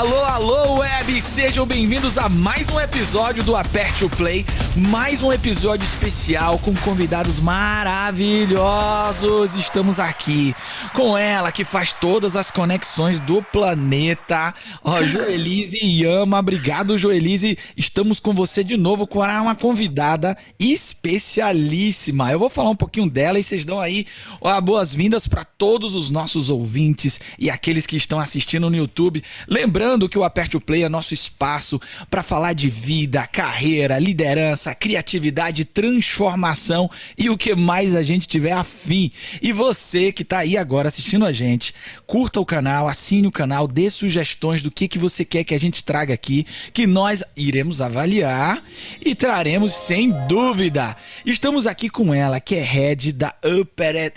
Alô, alô, web! Sejam bem-vindos a mais um episódio do Aperte o Play. Mais um episódio especial com convidados maravilhosos. Estamos aqui com ela que faz todas as conexões do planeta. Ó, Joelise Yama. Obrigado, Joelise. Estamos com você de novo com uma convidada especialíssima. Eu vou falar um pouquinho dela e vocês dão aí boas-vindas para todos os nossos ouvintes e aqueles que estão assistindo no YouTube. Lembrando que o Aperte o Play é nosso espaço para falar de vida, carreira, liderança, criatividade, transformação e o que mais a gente tiver afim. E você que está aí agora assistindo a gente, curta o canal, assine o canal, dê sugestões do que, que você quer que a gente traga aqui, que nós iremos avaliar e traremos sem dúvida. Estamos aqui com ela, que é head da Upper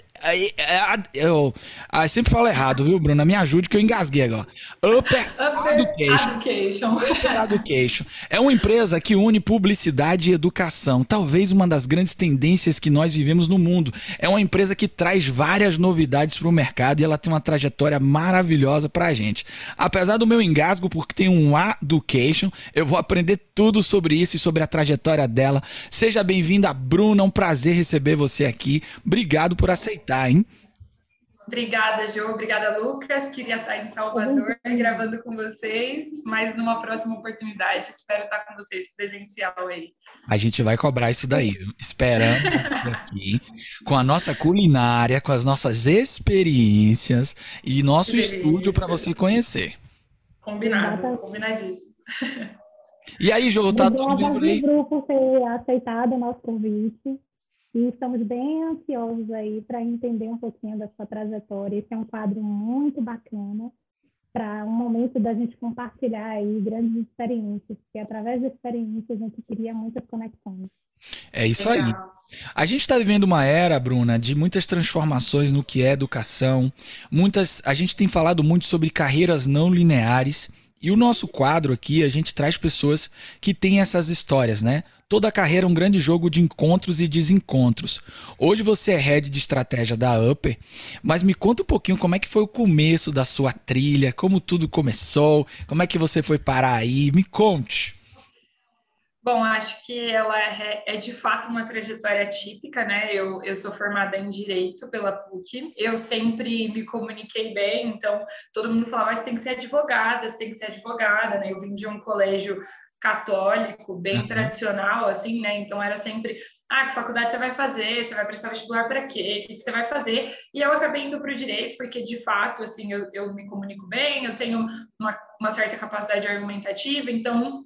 eu, eu, sempre falo errado, viu, Bruna? Me ajude que eu engasguei agora. Upper, Upper Education. Education. Upper Education. É uma empresa que une publicidade e educação. Talvez uma das grandes tendências que nós vivemos no mundo. É uma empresa que traz várias novidades para o mercado e ela tem uma trajetória maravilhosa para a gente. Apesar do meu engasgo, porque tem um Education, eu vou aprender tudo sobre isso e sobre a trajetória dela. Seja bem-vinda, Bruna. É um prazer receber você aqui. Obrigado por aceitar tá, hein? Obrigada, Jo. Obrigada, Lucas. Queria estar em Salvador gravando com vocês, mas numa próxima oportunidade. Espero estar com vocês presencial aí. A gente vai cobrar isso daí, esperando aqui, com a nossa culinária, com as nossas experiências e nosso estúdio para você conhecer. Combinado, combinadíssimo. E aí, Jo, tá tudo bem por aí? grupo ter aceitado o nosso convite. E estamos bem ansiosos aí para entender um pouquinho da sua trajetória. Esse é um quadro muito bacana para um momento da gente compartilhar aí grandes experiências, porque através da experiência a gente cria muitas conexões. É isso aí. A gente está vivendo uma era, Bruna, de muitas transformações no que é educação. Muitas, a gente tem falado muito sobre carreiras não lineares. E o nosso quadro aqui, a gente traz pessoas que têm essas histórias, né? Toda a carreira é um grande jogo de encontros e desencontros. Hoje você é head de estratégia da Upper, mas me conta um pouquinho como é que foi o começo da sua trilha, como tudo começou, como é que você foi parar aí, me conte. Bom, acho que ela é, é, de fato uma trajetória típica, né? Eu, eu sou formada em Direito pela PUC, eu sempre me comuniquei bem, então todo mundo falava, mas tem que ser advogada, tem que ser advogada, né? Eu vim de um colégio católico, bem uhum. tradicional, assim, né? Então era sempre, ah, que faculdade você vai fazer? Você vai prestar vestibular para quê? O que, que, você vai fazer? E eu acabei indo para o direito, porque de fato, assim, eu, eu me comunico bem, eu tenho uma, uma certa capacidade argumentativa, então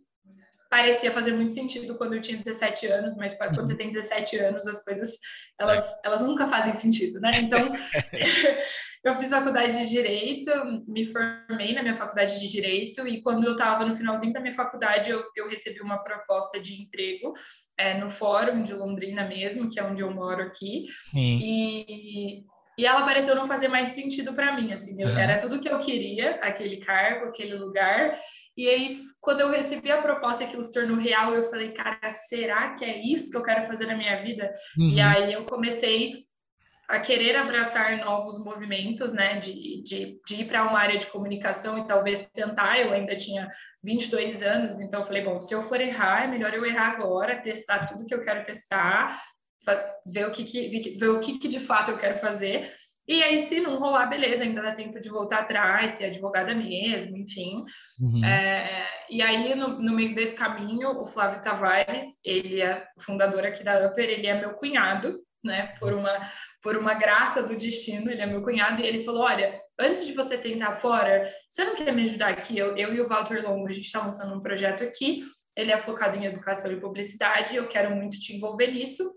parecia fazer muito sentido quando eu tinha 17 anos, mas quando você uhum. tem 17 anos, as coisas, elas, elas nunca fazem sentido, né? Então, eu fiz faculdade de Direito, me formei na minha faculdade de Direito, e quando eu estava no finalzinho da minha faculdade, eu, eu recebi uma proposta de emprego é, no Fórum de Londrina mesmo, que é onde eu moro aqui, Sim. e... E ela pareceu não fazer mais sentido para mim, assim, eu, era tudo que eu queria, aquele cargo, aquele lugar, e aí, quando eu recebi a proposta que se tornou real, eu falei, cara, será que é isso que eu quero fazer na minha vida? Uhum. E aí eu comecei a querer abraçar novos movimentos, né, de, de, de ir para uma área de comunicação e talvez tentar. Eu ainda tinha 22 anos, então eu falei, bom, se eu for errar, é melhor eu errar agora, testar tudo que eu quero testar, ver o que, que ver o que, que de fato eu quero fazer e aí, se não rolar, beleza, ainda dá tempo de voltar atrás, ser advogada mesmo, enfim. Uhum. É, e aí, no, no, meio desse caminho, o Flávio Tavares, ele é o fundador aqui da Upper, ele é meu cunhado, né? Por uma, por uma graça do destino, ele é meu cunhado, e ele falou: Olha, antes de você tentar fora, você não quer me ajudar aqui? Eu, eu e o Walter Longo, a gente está lançando um projeto aqui, ele é focado em educação e publicidade, eu quero muito te envolver nisso.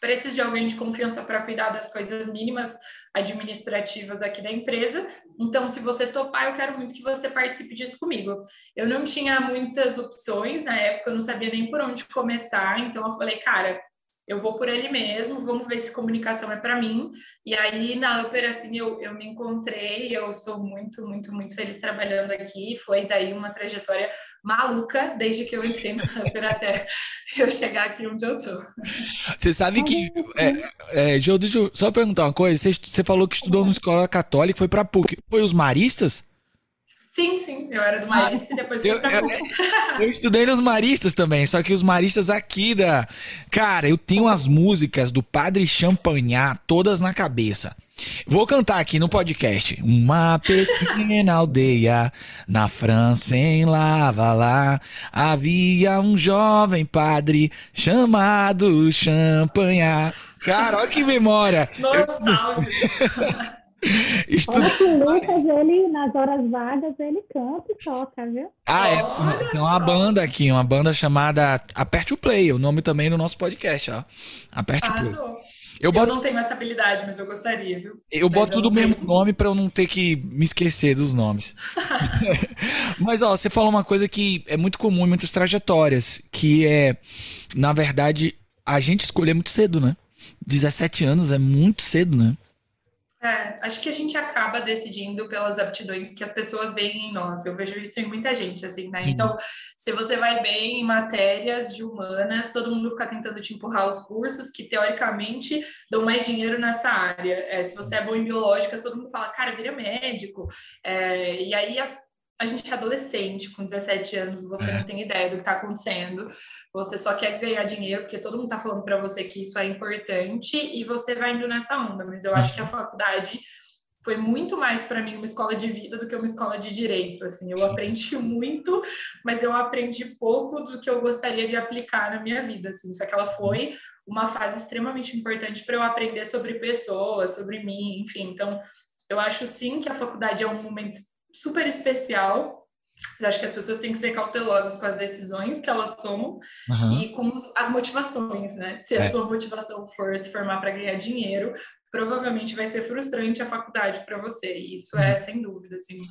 Preciso de alguém de confiança para cuidar das coisas mínimas administrativas aqui da empresa. Então, se você topar, eu quero muito que você participe disso comigo. Eu não tinha muitas opções na época, eu não sabia nem por onde começar, então eu falei, cara, eu vou por ele mesmo, vamos ver se comunicação é para mim. E aí, na Upper, assim, eu, eu me encontrei, eu sou muito, muito, muito feliz trabalhando aqui. Foi daí uma trajetória maluca, desde que eu entrei na Upper até eu chegar aqui onde eu tô. Você sabe que. É, é, Gil, deixa eu só perguntar uma coisa. Você, você falou que estudou numa escola católica, foi para PUC. Foi os maristas? Sim, sim, eu era do Marista ah, e depois fui eu, pra eu, eu estudei nos Maristas também, só que os Maristas aqui da. Cara, eu tenho as músicas do Padre Champagnat todas na cabeça. Vou cantar aqui no podcast. Uma pequena aldeia na França, em Lavalá, havia um jovem padre chamado Champagnat. Cara, olha que memória! Nostálgico! Estuda... que o Lucas, ele, nas horas vagas, ele canta e toca, viu? Ah, é. Tem uma banda aqui, uma banda chamada Aperte o Play, o nome também no nosso podcast, ó. Aperte Passou. o Play. Eu, boto... eu não tenho essa habilidade, mas eu gostaria, viu? Eu mas boto tudo o mesmo nome para eu não ter que me esquecer dos nomes. mas, ó, você falou uma coisa que é muito comum em muitas trajetórias, que é, na verdade, a gente escolher muito cedo, né? 17 anos é muito cedo, né? É, acho que a gente acaba decidindo pelas aptidões que as pessoas veem em nós. Eu vejo isso em muita gente, assim, né? Então, se você vai bem em matérias de humanas, todo mundo fica tentando te empurrar os cursos que, teoricamente, dão mais dinheiro nessa área. É, se você é bom em biológica, todo mundo fala, cara, vira médico. É, e aí as a gente é adolescente, com 17 anos, você é. não tem ideia do que está acontecendo, você só quer ganhar dinheiro, porque todo mundo está falando para você que isso é importante, e você vai indo nessa onda. Mas eu acho que a uhum. faculdade foi muito mais para mim uma escola de vida do que uma escola de direito. Assim, eu aprendi muito, mas eu aprendi pouco do que eu gostaria de aplicar na minha vida. Assim, só que ela foi uma fase extremamente importante para eu aprender sobre pessoas, sobre mim, enfim. Então, eu acho sim que a faculdade é um momento super especial. Mas acho que as pessoas têm que ser cautelosas com as decisões que elas tomam uhum. e com as motivações, né? Se a é. sua motivação for se formar para ganhar dinheiro, provavelmente vai ser frustrante a faculdade para você. E isso é uhum. sem dúvida, assim.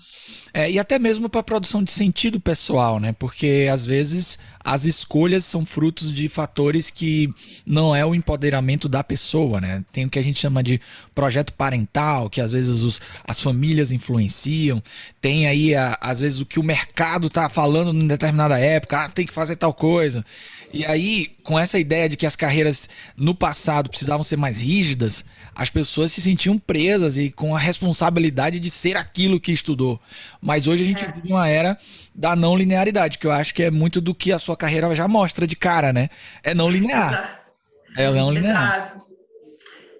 É, e até mesmo para a produção de sentido pessoal, né? Porque às vezes as escolhas são frutos de fatores que não é o empoderamento da pessoa, né? Tem o que a gente chama de projeto parental, que às vezes os, as famílias influenciam. Tem aí, a, às vezes, o que o mercado tá falando em determinada época, ah, tem que fazer tal coisa. E aí, com essa ideia de que as carreiras no passado precisavam ser mais rígidas, as pessoas se sentiam presas e com a responsabilidade de ser aquilo que estudou. Mas hoje a gente é. vive uma era da não linearidade, que eu acho que é muito do que a sua carreira já mostra de cara, né? É não linear. Exato. É não linear. Exato.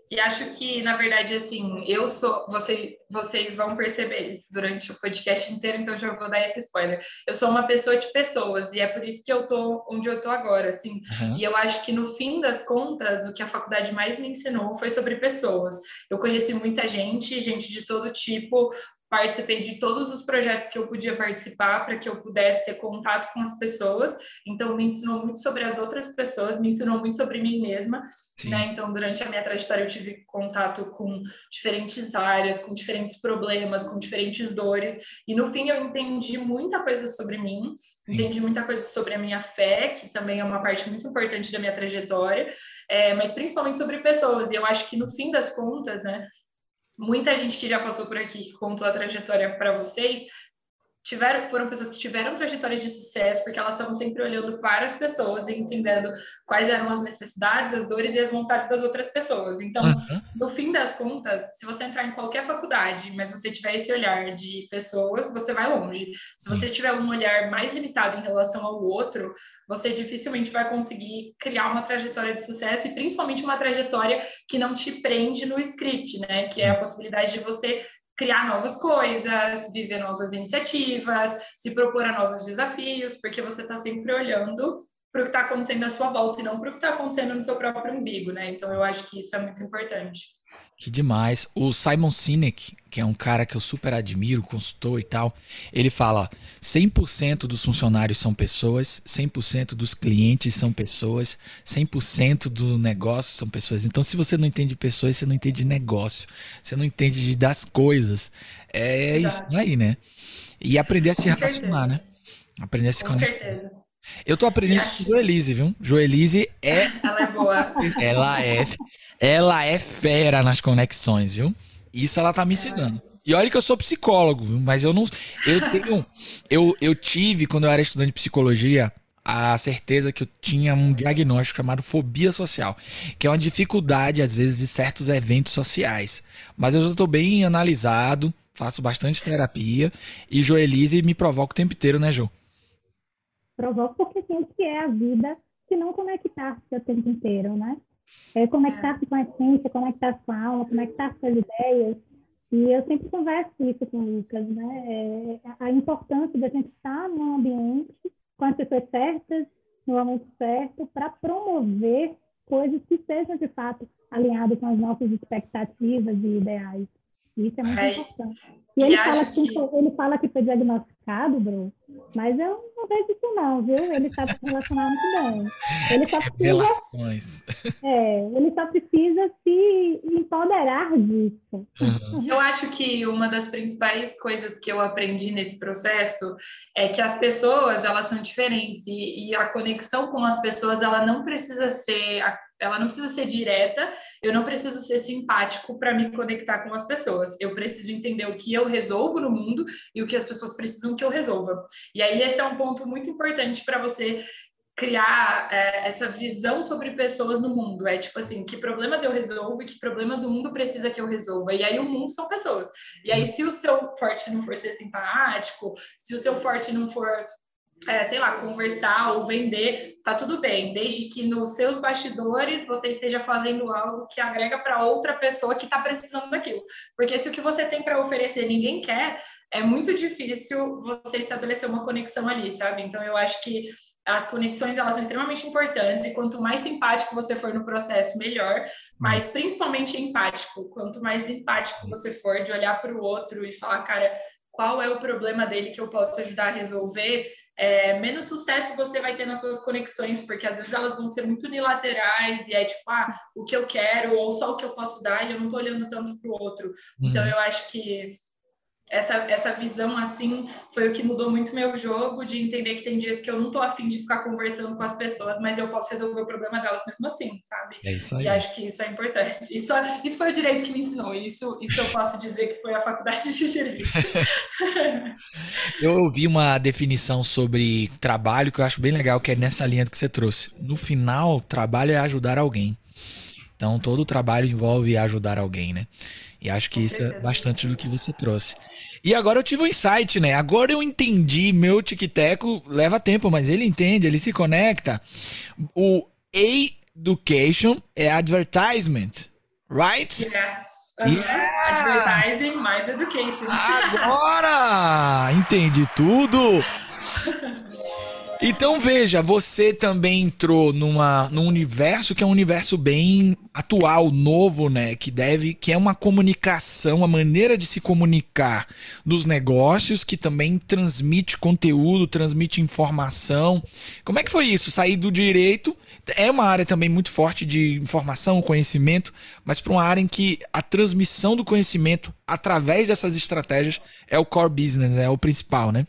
E acho que, na verdade, assim, eu sou. Você, vocês vão perceber isso durante o podcast inteiro, então já vou dar esse spoiler. Eu sou uma pessoa de pessoas, e é por isso que eu tô onde eu tô agora, assim. Uhum. E eu acho que, no fim das contas, o que a faculdade mais me ensinou foi sobre pessoas. Eu conheci muita gente, gente de todo tipo, participei de todos os projetos que eu podia participar para que eu pudesse ter contato com as pessoas. Então, me ensinou muito sobre as outras pessoas, me ensinou muito sobre mim mesma. Né? Então, durante a minha trajetória, eu tive contato com diferentes áreas, com diferentes problemas, com diferentes dores. E no fim, eu entendi muita coisa sobre mim, Sim. entendi muita coisa sobre a minha fé, que também é uma parte muito importante da minha trajetória. É, mas principalmente sobre pessoas. E eu acho que no fim das contas, né, muita gente que já passou por aqui, que contou a trajetória para vocês, tiveram, foram pessoas que tiveram trajetórias de sucesso, porque elas estavam sempre olhando para as pessoas e entendendo quais eram as necessidades, as dores e as vontades das outras pessoas. Então, uhum. no fim das contas, se você entrar em qualquer faculdade, mas você tiver esse olhar de pessoas, você vai longe. Se você tiver um olhar mais limitado em relação ao outro, você dificilmente vai conseguir criar uma trajetória de sucesso e principalmente uma trajetória que não te prende no script, né? Que é a possibilidade de você criar novas coisas, viver novas iniciativas, se propor a novos desafios, porque você está sempre olhando para o que está acontecendo à sua volta e não para o que está acontecendo no seu próprio umbigo, né? Então eu acho que isso é muito importante. Que demais. O Simon Sinek, que é um cara que eu super admiro, consultor e tal, ele fala: 100% dos funcionários são pessoas, 100% dos clientes são pessoas, 100% do negócio são pessoas. Então, se você não entende pessoas, você não entende negócio, você não entende das coisas. É Exato. isso aí, né? E aprender a se Com relacionar, certeza. né? Aprender a se Com conectar. certeza. Eu tô aprendendo isso com Joelise, viu? Joelise é. Ela é boa. Ela é. Ela é fera nas conexões, viu? Isso ela tá me ensinando. E olha que eu sou psicólogo, viu? Mas eu não. Eu tenho. Eu, eu tive, quando eu era estudante de psicologia, a certeza que eu tinha um diagnóstico chamado fobia social, que é uma dificuldade, às vezes, de certos eventos sociais. Mas eu já estou bem analisado, faço bastante terapia. E Joelise me provoca o tempo inteiro, né, Jo? Provoca porque sinto que é a vida se não conectar-se o tempo inteiro, né? É conectar-se com a essência, conectar-se com a alma, conectar-se com as ideias. E eu sempre converso isso com o Lucas, né? É a importância da gente estar num ambiente com as pessoas certas, no momento certo, para promover coisas que sejam de fato alinhadas com as nossas expectativas e ideais. Isso é muito é, importante. E, ele, fala que... que... ele fala que foi diagnosticado, Bruno, mas eu não vejo isso não, viu? Ele sabe se relacionar muito bem. Ele só precisa, Relações. É, ele só precisa se empoderar disso. Uhum. Eu acho que uma das principais coisas que eu aprendi nesse processo é que as pessoas, elas são diferentes e, e a conexão com as pessoas, ela não precisa ser ela não precisa ser direta, eu não preciso ser simpático para me conectar com as pessoas. Eu preciso entender o que eu resolvo no mundo e o que as pessoas precisam que eu resolva. E aí esse é um ponto muito importante para você criar é, essa visão sobre pessoas no mundo. É tipo assim, que problemas eu resolvo e que problemas o mundo precisa que eu resolva. E aí o mundo são pessoas. E aí se o seu forte não for ser simpático, se o seu forte não for é, sei lá, conversar ou vender, tá tudo bem, desde que nos seus bastidores você esteja fazendo algo que agrega para outra pessoa que está precisando daquilo. Porque se o que você tem para oferecer ninguém quer, é muito difícil você estabelecer uma conexão ali, sabe? Então eu acho que as conexões elas são extremamente importantes e quanto mais simpático você for no processo, melhor. Mas principalmente empático. Quanto mais empático você for de olhar para o outro e falar, cara, qual é o problema dele que eu posso ajudar a resolver? É, menos sucesso você vai ter nas suas conexões, porque às vezes elas vão ser muito unilaterais e é tipo, ah, o que eu quero ou só o que eu posso dar e eu não estou olhando tanto para o outro. Uhum. Então, eu acho que essa, essa visão, assim, foi o que mudou muito meu jogo, de entender que tem dias que eu não tô afim de ficar conversando com as pessoas, mas eu posso resolver o problema delas mesmo assim, sabe? É isso aí. E acho que isso é importante. Isso, isso foi o direito que me ensinou, isso, isso eu posso dizer que foi a faculdade de direito. eu ouvi uma definição sobre trabalho que eu acho bem legal, que é nessa linha que você trouxe. No final, trabalho é ajudar alguém. Então, todo o trabalho envolve ajudar alguém, né? E acho que isso é bastante do que você trouxe. E agora eu tive um insight, né? Agora eu entendi, meu tic-teco leva tempo, mas ele entende, ele se conecta. O education é advertisement, right? Yes. Yeah. Advertising mais education. Agora! entendi tudo! Então veja, você também entrou numa, num universo que é um universo bem atual, novo, né? Que deve, que é uma comunicação, a maneira de se comunicar nos negócios, que também transmite conteúdo, transmite informação. Como é que foi isso? Sair do direito é uma área também muito forte de informação, conhecimento, mas para uma área em que a transmissão do conhecimento através dessas estratégias é o core business, é o principal, né?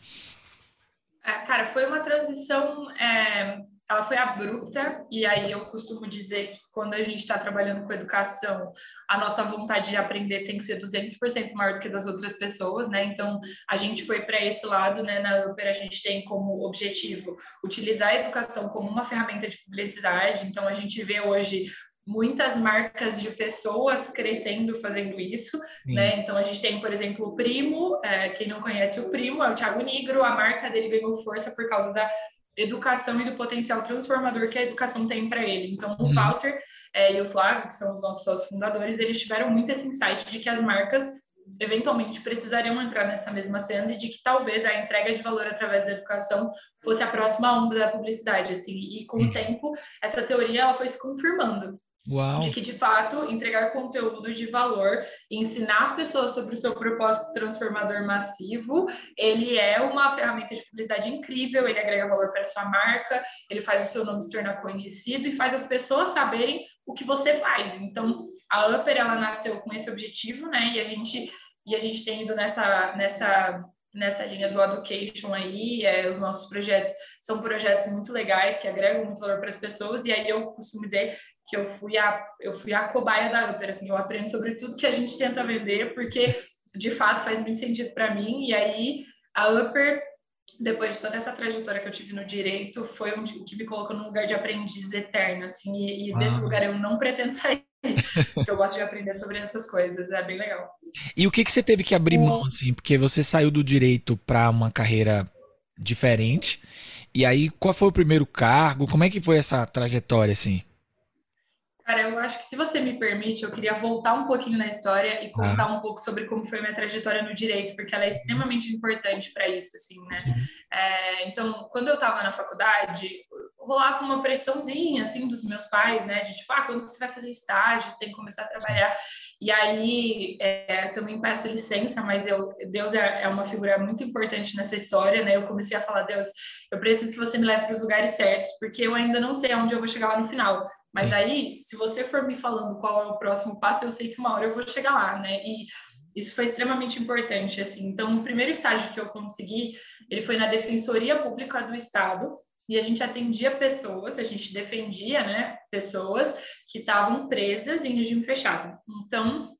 É, cara, foi uma transição, é, ela foi abrupta, e aí eu costumo dizer que quando a gente está trabalhando com educação, a nossa vontade de aprender tem que ser 200% maior do que das outras pessoas, né? Então, a gente foi para esse lado, né? Na Upper, a gente tem como objetivo utilizar a educação como uma ferramenta de publicidade, então a gente vê hoje muitas marcas de pessoas crescendo fazendo isso, né? Então a gente tem, por exemplo, o Primo, é, quem não conhece o Primo é o Thiago Negro, a marca dele ganhou força por causa da educação e do potencial transformador que a educação tem para ele. Então o uhum. Walter é, e o Flávio, que são os nossos sócios fundadores, eles tiveram muito esse insight de que as marcas eventualmente precisariam entrar nessa mesma cena e de que talvez a entrega de valor através da educação fosse a próxima onda da publicidade, assim, e com o uhum. tempo essa teoria ela foi se confirmando. Uau. De que, de fato, entregar conteúdo de valor ensinar as pessoas sobre o seu propósito transformador massivo, ele é uma ferramenta de publicidade incrível, ele agrega valor para a sua marca, ele faz o seu nome se tornar conhecido e faz as pessoas saberem o que você faz. Então, a Upper, ela nasceu com esse objetivo, né? E a gente, e a gente tem ido nessa, nessa nessa linha do education aí, é, os nossos projetos são projetos muito legais que agregam muito valor para as pessoas e aí eu costumo dizer que eu fui a eu fui a cobaia da Upper, assim, eu aprendo sobre tudo que a gente tenta vender, porque de fato faz muito sentido para mim. E aí a Upper, depois de toda essa trajetória que eu tive no direito, foi o que me colocou num lugar de aprendiz eterno, assim, e, e desse lugar eu não pretendo sair porque eu gosto de aprender sobre essas coisas, é bem legal. E o que, que você teve que abrir mão, assim, porque você saiu do direito para uma carreira diferente, e aí qual foi o primeiro cargo, como é que foi essa trajetória, assim? Cara, eu acho que se você me permite, eu queria voltar um pouquinho na história e contar ah. um pouco sobre como foi minha trajetória no direito, porque ela é extremamente importante para isso, assim, né? É, então, quando eu estava na faculdade, rolava uma pressãozinha, assim, dos meus pais, né? De tipo, ah, quando você vai fazer estágio, você tem que começar a trabalhar. E aí, é, também peço licença, mas eu, Deus é, é uma figura muito importante nessa história, né? Eu comecei a falar, Deus, eu preciso que você me leve para os lugares certos, porque eu ainda não sei aonde eu vou chegar lá no final. Mas Sim. aí, se você for me falando qual é o próximo passo, eu sei que uma hora eu vou chegar lá, né? E isso foi extremamente importante, assim. Então, o primeiro estágio que eu consegui, ele foi na Defensoria Pública do Estado, e a gente atendia pessoas, a gente defendia, né, pessoas que estavam presas em regime fechado. Então,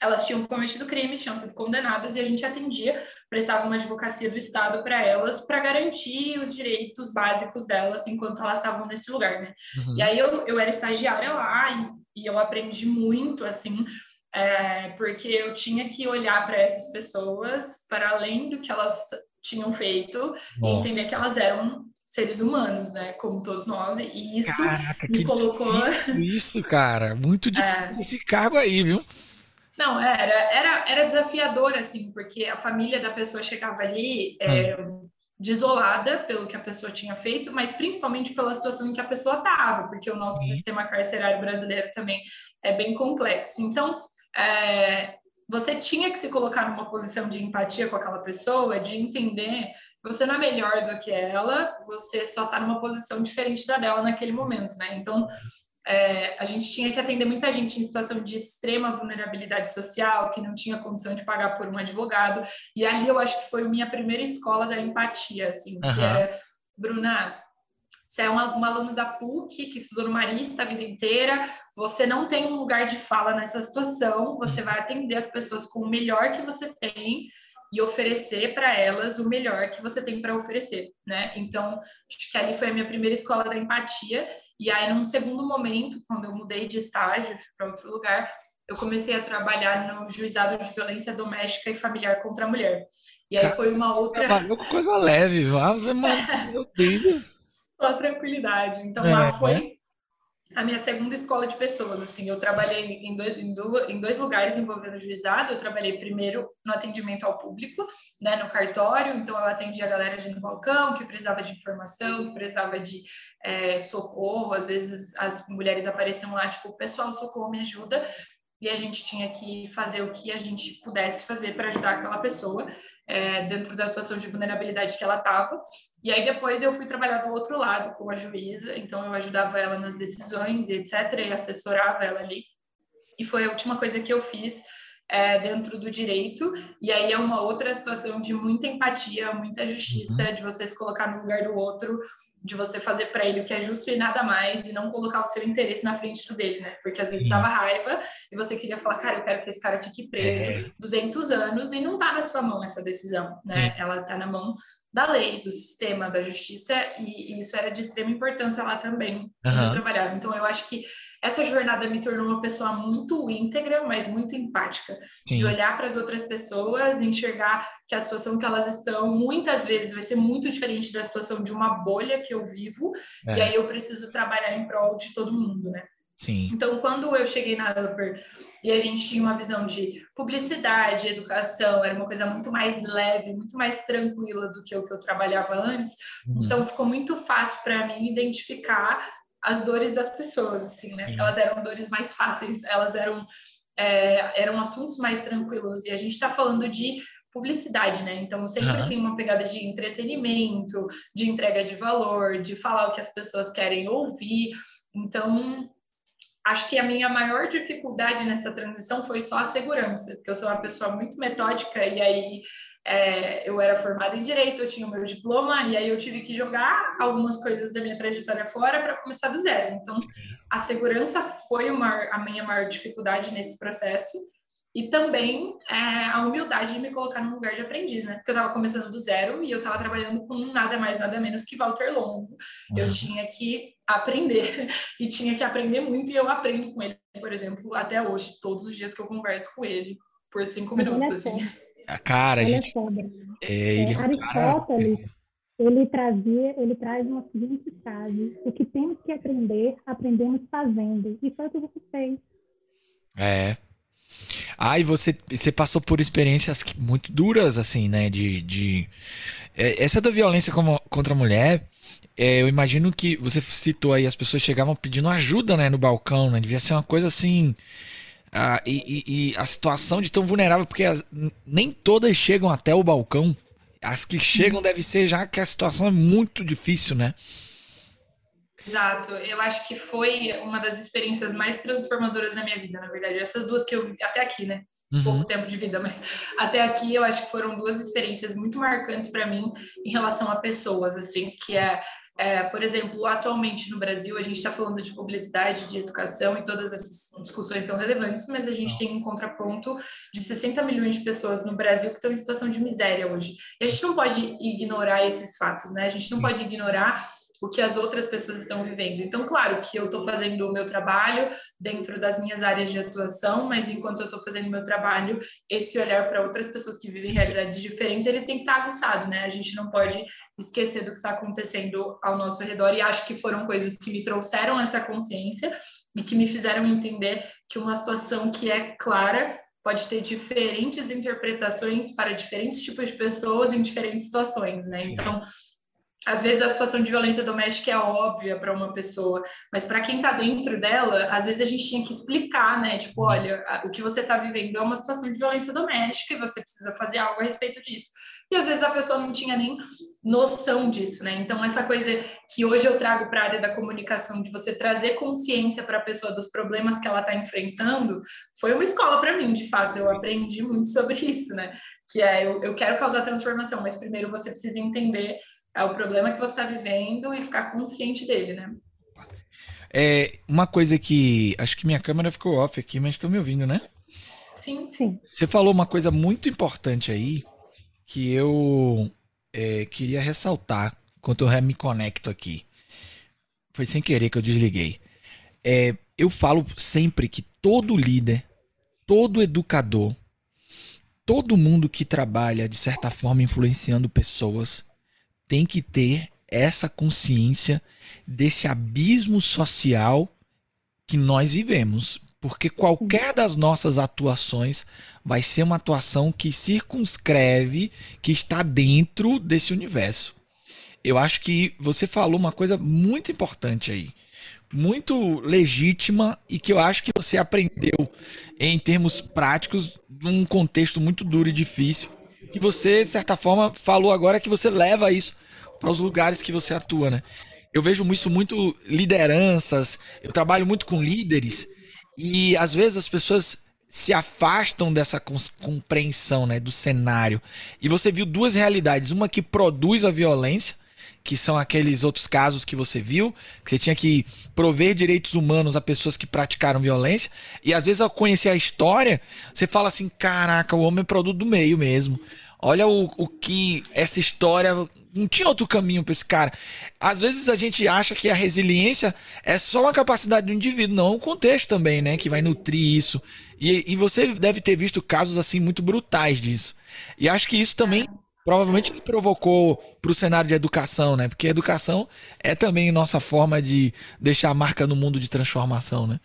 elas tinham cometido crimes, tinham sido condenadas e a gente atendia, prestava uma advocacia do Estado para elas, para garantir os direitos básicos delas enquanto elas estavam nesse lugar, né? Uhum. E aí eu, eu era estagiária lá e, e eu aprendi muito, assim, é, porque eu tinha que olhar para essas pessoas, para além do que elas tinham feito, Nossa. e entender que elas eram seres humanos, né? Como todos nós, e isso Caraca, me colocou. Isso, cara, muito difícil é... esse cargo aí, viu? Não, era, era, era desafiador, assim, porque a família da pessoa chegava ali é, desolada pelo que a pessoa tinha feito, mas principalmente pela situação em que a pessoa estava, porque o nosso Sim. sistema carcerário brasileiro também é bem complexo. Então, é, você tinha que se colocar numa posição de empatia com aquela pessoa, de entender que você não é melhor do que ela, você só está numa posição diferente da dela naquele momento, né? Então, é, a gente tinha que atender muita gente em situação de extrema vulnerabilidade social, que não tinha condição de pagar por um advogado. E ali eu acho que foi minha primeira escola da empatia, assim, uhum. que era, Bruna, você é uma, uma aluna da PUC que estudou no Marista a vida inteira, você não tem um lugar de fala nessa situação, você vai atender as pessoas com o melhor que você tem e oferecer para elas o melhor que você tem para oferecer, né? Então, acho que ali foi a minha primeira escola da empatia. E aí, num segundo momento, quando eu mudei de estágio para outro lugar, eu comecei a trabalhar no juizado de violência doméstica e familiar contra a mulher. E aí foi uma outra. Trabalhou com coisa leve, mas meu Deus. Só tranquilidade. Então é, lá foi né? A minha segunda escola de pessoas. Assim, eu trabalhei em dois, em dois lugares envolvendo o juizado. Eu trabalhei primeiro no atendimento ao público, né, no cartório. Então, eu atendia a galera ali no balcão que precisava de informação, que precisava de é, socorro. Às vezes, as mulheres apareciam lá, tipo, pessoal, socorro, me ajuda. E a gente tinha que fazer o que a gente pudesse fazer para ajudar aquela pessoa é, dentro da situação de vulnerabilidade que ela estava. E aí depois eu fui trabalhar do outro lado com a juíza, então eu ajudava ela nas decisões e etc, e assessorava ela ali. E foi a última coisa que eu fiz é, dentro do direito. E aí é uma outra situação de muita empatia, muita justiça, uhum. de você se colocar no lugar do outro, de você fazer para ele o que é justo e nada mais, e não colocar o seu interesse na frente do dele, né? Porque às vezes Sim. dava raiva e você queria falar, cara, eu quero que esse cara fique preso é. 200 anos e não tá na sua mão essa decisão, né? Sim. Ela tá na mão da lei, do sistema, da justiça, e, e isso era de extrema importância lá também, uhum. eu trabalhava. Então, eu acho que essa jornada me tornou uma pessoa muito íntegra, mas muito empática, Sim. de olhar para as outras pessoas, enxergar que a situação que elas estão, muitas vezes, vai ser muito diferente da situação de uma bolha que eu vivo, é. e aí eu preciso trabalhar em prol de todo mundo, né? Sim. Então, quando eu cheguei na Upper e a gente tinha uma visão de publicidade, educação, era uma coisa muito mais leve, muito mais tranquila do que o que eu trabalhava antes. Uhum. Então, ficou muito fácil para mim identificar as dores das pessoas, assim, né? Elas eram dores mais fáceis, elas eram, é, eram assuntos mais tranquilos. E a gente está falando de publicidade, né? Então sempre uhum. tem uma pegada de entretenimento, de entrega de valor, de falar o que as pessoas querem ouvir. Então acho que a minha maior dificuldade nessa transição foi só a segurança, porque eu sou uma pessoa muito metódica e aí é, eu era formada em direito, eu tinha o meu diploma e aí eu tive que jogar algumas coisas da minha trajetória fora para começar do zero. Então, a segurança foi uma, a minha maior dificuldade nesse processo. E também é, a humildade de me colocar num lugar de aprendiz, né? Porque eu estava começando do zero e eu estava trabalhando com nada mais, nada menos que Walter Longo. Uhum. Eu tinha que aprender e tinha que aprender muito e eu aprendo com ele, por exemplo, até hoje, todos os dias que eu converso com ele por cinco minutos, assim. A cara, ele gente. É, é, ele é, Aristóteles, cara... ele trazia, ele traz uma seguinte frase: o que temos que aprender, aprendemos fazendo. E foi o que você fez. É, ah, e você, você passou por experiências muito duras, assim, né? De, de... É, essa da violência contra a mulher, é, eu imagino que você citou aí, as pessoas chegavam pedindo ajuda, né, no balcão, né? Devia ser uma coisa assim. Ah, e, e, e, a situação de tão vulnerável, porque as, nem todas chegam até o balcão. As que chegam deve ser já que a situação é muito difícil, né? Exato, eu acho que foi uma das experiências mais transformadoras da minha vida, na verdade. Essas duas que eu vi até aqui, né? Uhum. Pouco tempo de vida, mas até aqui eu acho que foram duas experiências muito marcantes para mim em relação a pessoas, assim, que é, é, por exemplo, atualmente no Brasil a gente está falando de publicidade, de educação e todas essas discussões são relevantes, mas a gente tem um contraponto de 60 milhões de pessoas no Brasil que estão em situação de miséria hoje. E a gente não pode ignorar esses fatos, né? A gente não pode ignorar o que as outras pessoas estão vivendo. Então, claro que eu estou fazendo o meu trabalho dentro das minhas áreas de atuação, mas enquanto eu estou fazendo o meu trabalho, esse olhar para outras pessoas que vivem realidades diferentes, ele tem que estar tá aguçado, né? A gente não pode esquecer do que está acontecendo ao nosso redor e acho que foram coisas que me trouxeram essa consciência e que me fizeram entender que uma situação que é clara pode ter diferentes interpretações para diferentes tipos de pessoas em diferentes situações, né? Então, às vezes a situação de violência doméstica é óbvia para uma pessoa, mas para quem está dentro dela, às vezes a gente tinha que explicar, né? Tipo, uhum. olha, o que você está vivendo é uma situação de violência doméstica e você precisa fazer algo a respeito disso. E às vezes a pessoa não tinha nem noção disso, né? Então, essa coisa que hoje eu trago para a área da comunicação, de você trazer consciência para a pessoa dos problemas que ela está enfrentando, foi uma escola para mim, de fato. Eu aprendi muito sobre isso, né? Que é, eu, eu quero causar transformação, mas primeiro você precisa entender é o problema que você está vivendo e ficar consciente dele, né? É uma coisa que acho que minha câmera ficou off aqui, mas estão me ouvindo, né? Sim, sim. Você falou uma coisa muito importante aí que eu é, queria ressaltar enquanto eu me conecto aqui. Foi sem querer que eu desliguei. É, eu falo sempre que todo líder, todo educador, todo mundo que trabalha de certa forma influenciando pessoas tem que ter essa consciência desse abismo social que nós vivemos. Porque qualquer das nossas atuações vai ser uma atuação que circunscreve, que está dentro desse universo. Eu acho que você falou uma coisa muito importante aí, muito legítima e que eu acho que você aprendeu em termos práticos, num contexto muito duro e difícil, que você, de certa forma, falou agora que você leva isso para os lugares que você atua, né? Eu vejo isso muito lideranças, eu trabalho muito com líderes e às vezes as pessoas se afastam dessa compreensão, né, do cenário. E você viu duas realidades, uma que produz a violência, que são aqueles outros casos que você viu, que você tinha que prover direitos humanos a pessoas que praticaram violência, e às vezes ao conhecer a história, você fala assim, caraca, o homem é produto do meio mesmo. Olha o, o que essa história. Não tinha outro caminho para esse cara. Às vezes a gente acha que a resiliência é só uma capacidade do indivíduo, não, o contexto também, né? Que vai nutrir isso. E, e você deve ter visto casos assim muito brutais disso. E acho que isso também provavelmente provocou para o cenário de educação, né? Porque educação é também nossa forma de deixar a marca no mundo de transformação, né?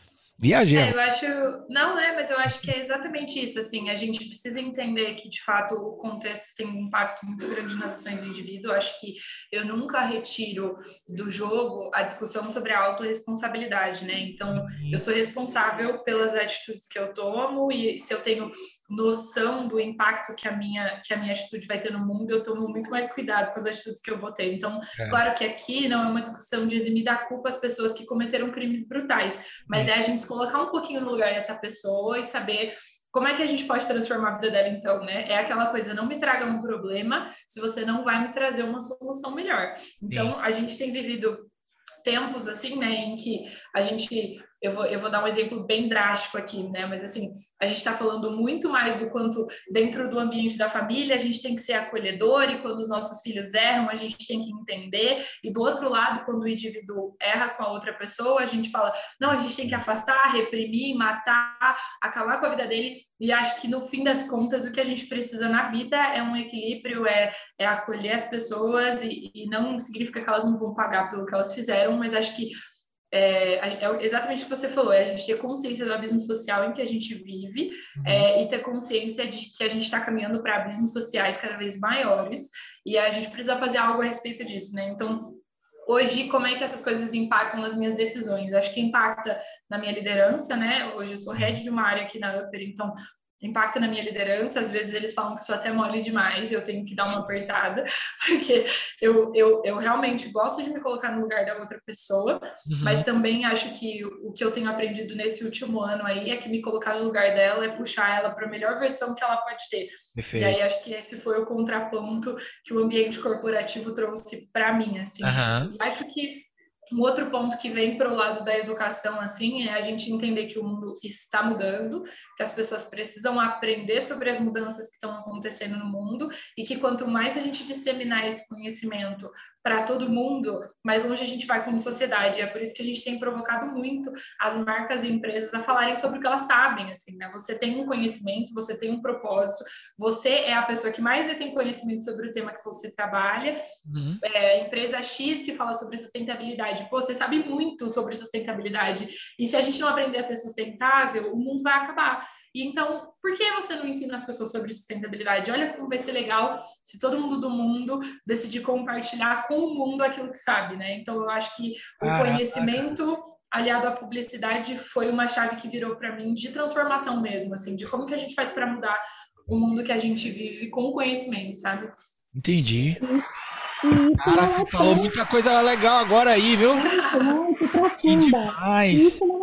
Viajei. É, eu acho, não, né, mas eu acho que é exatamente isso, assim, a gente precisa entender que, de fato, o contexto tem um impacto muito grande nas ações do indivíduo, eu acho que eu nunca retiro do jogo a discussão sobre a autorresponsabilidade, né, então, eu sou responsável pelas atitudes que eu tomo e se eu tenho noção do impacto que a minha que a minha atitude vai ter no mundo, eu tomo muito mais cuidado com as atitudes que eu vou ter. Então, é. claro que aqui não é uma discussão de eximir da culpa as pessoas que cometeram crimes brutais, mas é, é a gente colocar um pouquinho no lugar dessa pessoa e saber como é que a gente pode transformar a vida dela então, né? É aquela coisa, não me traga um problema se você não vai me trazer uma solução melhor. Então, Sim. a gente tem vivido tempos assim, né, em que a gente eu vou, eu vou dar um exemplo bem drástico aqui, né? Mas assim, a gente está falando muito mais do quanto dentro do ambiente da família a gente tem que ser acolhedor e quando os nossos filhos erram, a gente tem que entender. E do outro lado, quando o indivíduo erra com a outra pessoa, a gente fala, não, a gente tem que afastar, reprimir, matar, acabar com a vida dele. E acho que no fim das contas, o que a gente precisa na vida é um equilíbrio, é, é acolher as pessoas e, e não significa que elas não vão pagar pelo que elas fizeram, mas acho que é, é, exatamente o que você falou, é a gente ter consciência do abismo social em que a gente vive uhum. é, e ter consciência de que a gente está caminhando para abismos sociais cada vez maiores e a gente precisa fazer algo a respeito disso, né? Então, hoje, como é que essas coisas impactam nas minhas decisões? Acho que impacta na minha liderança, né? Hoje eu sou head de uma área aqui na Upper, então impacta na minha liderança. Às vezes eles falam que eu sou até mole demais, eu tenho que dar uma apertada, porque eu, eu, eu realmente gosto de me colocar no lugar da outra pessoa, uhum. mas também acho que o que eu tenho aprendido nesse último ano aí é que me colocar no lugar dela é puxar ela para a melhor versão que ela pode ter. Perfeito. E aí acho que esse foi o contraponto que o ambiente corporativo trouxe para mim, assim. Uhum. E acho que um outro ponto que vem para o lado da educação, assim, é a gente entender que o mundo está mudando, que as pessoas precisam aprender sobre as mudanças que estão acontecendo no mundo e que quanto mais a gente disseminar esse conhecimento para todo mundo, mais longe a gente vai como sociedade. É por isso que a gente tem provocado muito as marcas e empresas a falarem sobre o que elas sabem, assim, né? Você tem um conhecimento, você tem um propósito, você é a pessoa que mais tem conhecimento sobre o tema que você trabalha. Uhum. É, empresa X que fala sobre sustentabilidade, pô, você sabe muito sobre sustentabilidade. E se a gente não aprender a ser sustentável, o mundo vai acabar. E então, por que você não ensina as pessoas sobre sustentabilidade? Olha como vai ser legal se todo mundo do mundo decidir compartilhar com o mundo aquilo que sabe, né? Então, eu acho que o Caraca. conhecimento aliado à publicidade foi uma chave que virou para mim de transformação mesmo, assim, de como que a gente faz para mudar o mundo que a gente vive com conhecimento, sabe? Entendi. Cara, você falou muita coisa legal agora aí, viu? Muito profunda. Isso não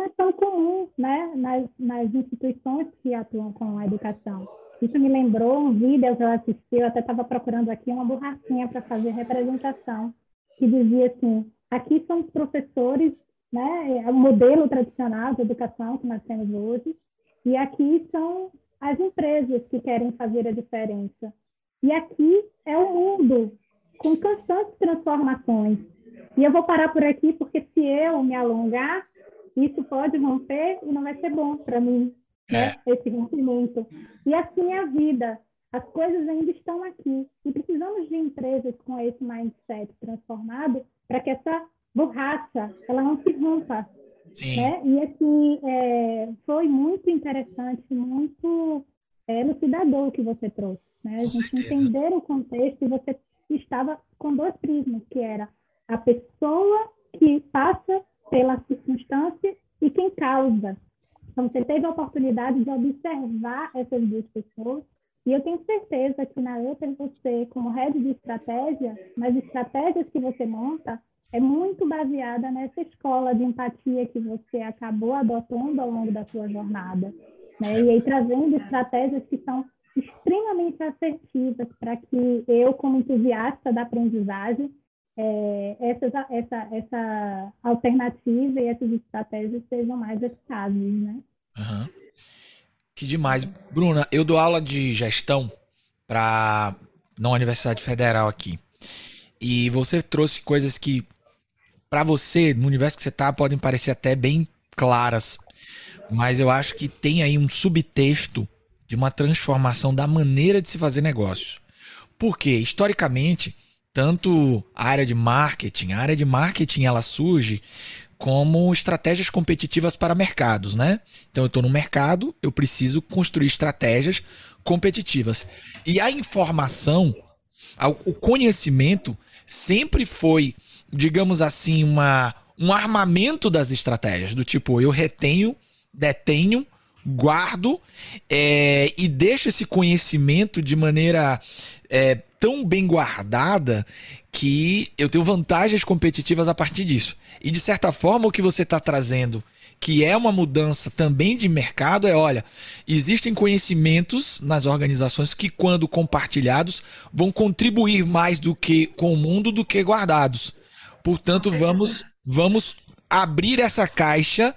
é tão comum, né, nas, nas instituições que atuam com a educação. Isso me lembrou um vídeo que eu assisti, eu até estava procurando aqui uma borrachinha para fazer representação, que dizia assim, aqui são os professores, né, é o modelo tradicional de educação que nós temos hoje, e aqui são as empresas que querem fazer a diferença. E aqui é o mundo com constantes transformações. E eu vou parar por aqui, porque se eu me alongar, isso pode romper e não vai ser bom para mim, né? É. Esse rompimento. E assim é a vida. As coisas ainda estão aqui. E precisamos de empresas com esse mindset transformado para que essa borracha ela não se rompa. Sim. Né? E assim, é, foi muito interessante, muito é, elucidador que você trouxe. Né? a gente certeza. entender o contexto e você estava com dois prismas, que era a pessoa que passa pela circunstância e quem causa. Então, você teve a oportunidade de observar essas duas pessoas e eu tenho certeza que na outra você, como head de estratégia, nas estratégias que você monta, é muito baseada nessa escola de empatia que você acabou adotando ao longo da sua jornada. Né? E aí trazendo estratégias que são extremamente assertivas para que eu, como entusiasta da aprendizagem, é, essa, essa, essa alternativa e essas estratégias sejam mais eficazes, né? Uhum. Que demais. Bruna, eu dou aula de gestão para na Universidade Federal aqui. E você trouxe coisas que para você, no universo que você está, podem parecer até bem claras, mas eu acho que tem aí um subtexto de uma transformação da maneira de se fazer negócios. Porque, historicamente, tanto a área de marketing, a área de marketing ela surge como estratégias competitivas para mercados, né? Então eu estou no mercado, eu preciso construir estratégias competitivas. E a informação, o conhecimento sempre foi, digamos assim, uma, um armamento das estratégias, do tipo, eu retenho, detenho guardo é, e deixo esse conhecimento de maneira é, tão bem guardada que eu tenho vantagens competitivas a partir disso. E de certa forma, o que você está trazendo, que é uma mudança também de mercado, é: olha, existem conhecimentos nas organizações que, quando compartilhados, vão contribuir mais do que com o mundo do que guardados. Portanto, vamos, vamos abrir essa caixa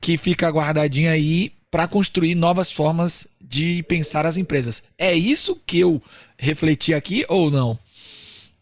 que fica guardadinha aí para construir novas formas de pensar as empresas. É isso que eu refleti aqui ou não?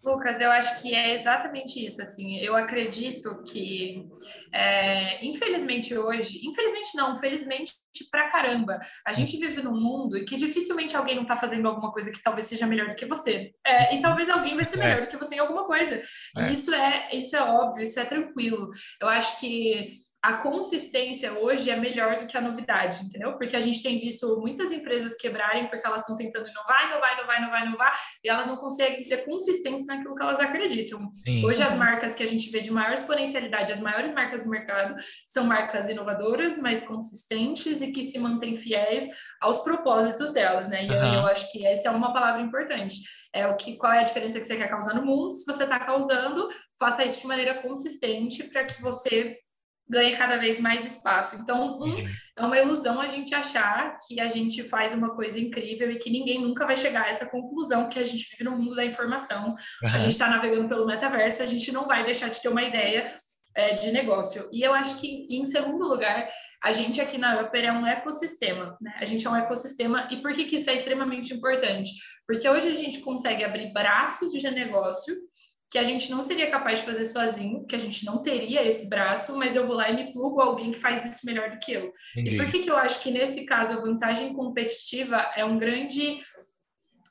Lucas, eu acho que é exatamente isso. Assim, eu acredito que, é, infelizmente hoje, infelizmente não, felizmente pra caramba, a gente vive num mundo que dificilmente alguém não está fazendo alguma coisa que talvez seja melhor do que você. É, e talvez alguém vai ser melhor é. do que você em alguma coisa. E é. isso é, isso é óbvio, isso é tranquilo. Eu acho que a consistência hoje é melhor do que a novidade, entendeu? Porque a gente tem visto muitas empresas quebrarem porque elas estão tentando inovar, inovar, inovar, inovar, inovar, e elas não conseguem ser consistentes naquilo que elas acreditam. Sim. Hoje as marcas que a gente vê de maior exponencialidade, as maiores marcas do mercado, são marcas inovadoras, mais consistentes e que se mantêm fiéis aos propósitos delas, né? E uhum. eu acho que essa é uma palavra importante. É o que qual é a diferença que você quer causar no mundo? Se você está causando, faça isso de maneira consistente para que você ganha cada vez mais espaço. Então, um, uhum. é uma ilusão a gente achar que a gente faz uma coisa incrível e que ninguém nunca vai chegar a essa conclusão que a gente vive no mundo da informação. Uhum. A gente está navegando pelo metaverso, a gente não vai deixar de ter uma ideia é, de negócio. E eu acho que, em segundo lugar, a gente aqui na Upper é um ecossistema, né? A gente é um ecossistema. E por que, que isso é extremamente importante? Porque hoje a gente consegue abrir braços de negócio que a gente não seria capaz de fazer sozinho, que a gente não teria esse braço, mas eu vou lá e me plugo alguém que faz isso melhor do que eu. Entendi. E por que, que eu acho que nesse caso a vantagem competitiva é um grande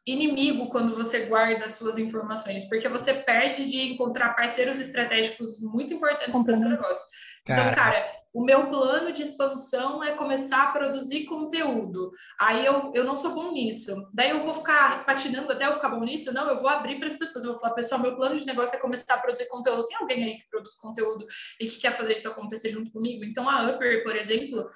inimigo quando você guarda suas informações? Porque você perde de encontrar parceiros estratégicos muito importantes para o seu negócio. Cara. Então, cara, o meu plano de expansão é começar a produzir conteúdo. Aí eu, eu não sou bom nisso. Daí eu vou ficar patinando até eu ficar bom nisso? Não, eu vou abrir para as pessoas. Eu vou falar, pessoal, meu plano de negócio é começar a produzir conteúdo. Tem alguém aí que produz conteúdo e que quer fazer isso acontecer junto comigo? Então, a Upper, por exemplo,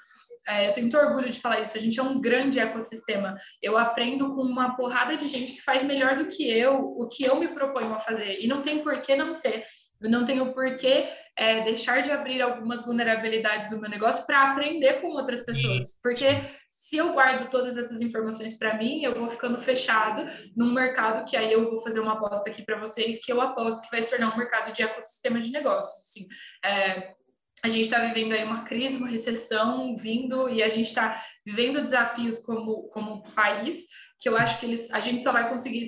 é, eu tenho muito orgulho de falar isso. A gente é um grande ecossistema. Eu aprendo com uma porrada de gente que faz melhor do que eu o que eu me proponho a fazer. E não tem por que não ser. Eu não tenho por que é, deixar de abrir algumas vulnerabilidades do meu negócio para aprender com outras pessoas. Porque se eu guardo todas essas informações para mim, eu vou ficando fechado num mercado que aí eu vou fazer uma aposta aqui para vocês, que eu aposto que vai se tornar um mercado de ecossistema de negócios. Assim. É, a gente está vivendo aí uma crise, uma recessão vindo e a gente está vivendo desafios como, como país, que eu acho que eles, a gente só vai conseguir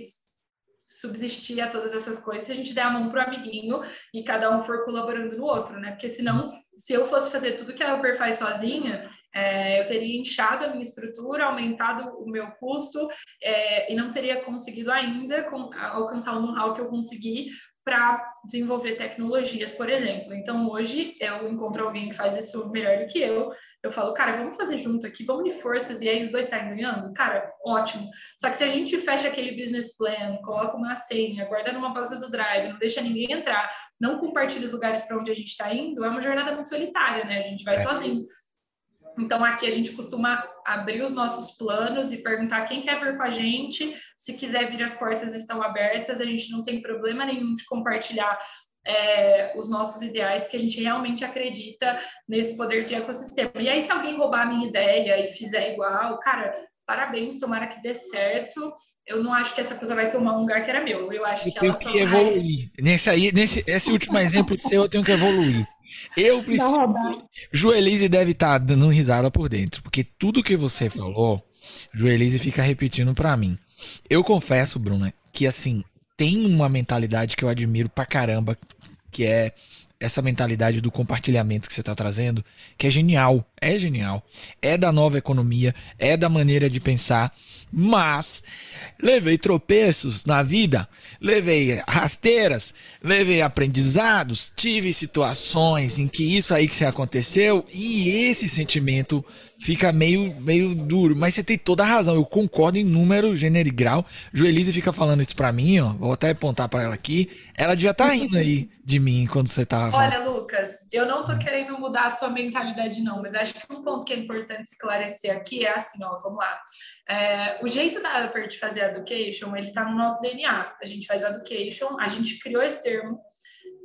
subsistir a todas essas coisas se a gente der a mão pro amiguinho e cada um for colaborando no outro, né? Porque senão, se eu fosse fazer tudo que a Uber faz sozinha, é, eu teria inchado a minha estrutura, aumentado o meu custo é, e não teria conseguido ainda com, alcançar o know-how que eu consegui para desenvolver tecnologias, por exemplo. Então, hoje eu encontro alguém que faz isso melhor do que eu. Eu falo, cara, vamos fazer junto aqui, vamos unir forças e aí os dois saem ganhando? Cara, ótimo. Só que se a gente fecha aquele business plan, coloca uma senha, guarda numa base do drive, não deixa ninguém entrar, não compartilha os lugares para onde a gente está indo, é uma jornada muito solitária, né? A gente vai é. sozinho. Então, aqui a gente costuma abrir os nossos planos e perguntar quem quer vir com a gente. Se quiser vir, as portas estão abertas. A gente não tem problema nenhum de compartilhar é, os nossos ideais, porque a gente realmente acredita nesse poder de ecossistema. E aí, se alguém roubar a minha ideia e fizer igual, cara, parabéns, tomara que dê certo. Eu não acho que essa pessoa vai tomar um lugar que era meu. Eu acho eu que ela só que evoluir. Vai... Nesse aí, nesse esse último exemplo seu, eu tenho que evoluir. Eu preciso. Joelise deve estar tá dando risada por dentro, porque tudo que você falou, Joelise fica repetindo para mim. Eu confesso, Bruna, que assim, tem uma mentalidade que eu admiro pra caramba, que é essa mentalidade do compartilhamento que você está trazendo, que é genial, é genial. É da nova economia, é da maneira de pensar, mas levei tropeços na vida, levei rasteiras, levei aprendizados, tive situações em que isso aí que se aconteceu e esse sentimento fica meio, meio duro. Mas você tem toda a razão, eu concordo em número, gênero e grau. Joelise fica falando isso pra mim, ó. Vou até apontar para ela aqui. Ela já tá rindo aí de mim quando você tava falando. Olha, Lucas, eu não tô querendo mudar a sua mentalidade, não, mas acho que um ponto que é importante esclarecer aqui é assim, ó, vamos lá. É, o jeito da Upper de fazer education, ele tá no nosso DNA. A gente faz education, a gente criou esse termo.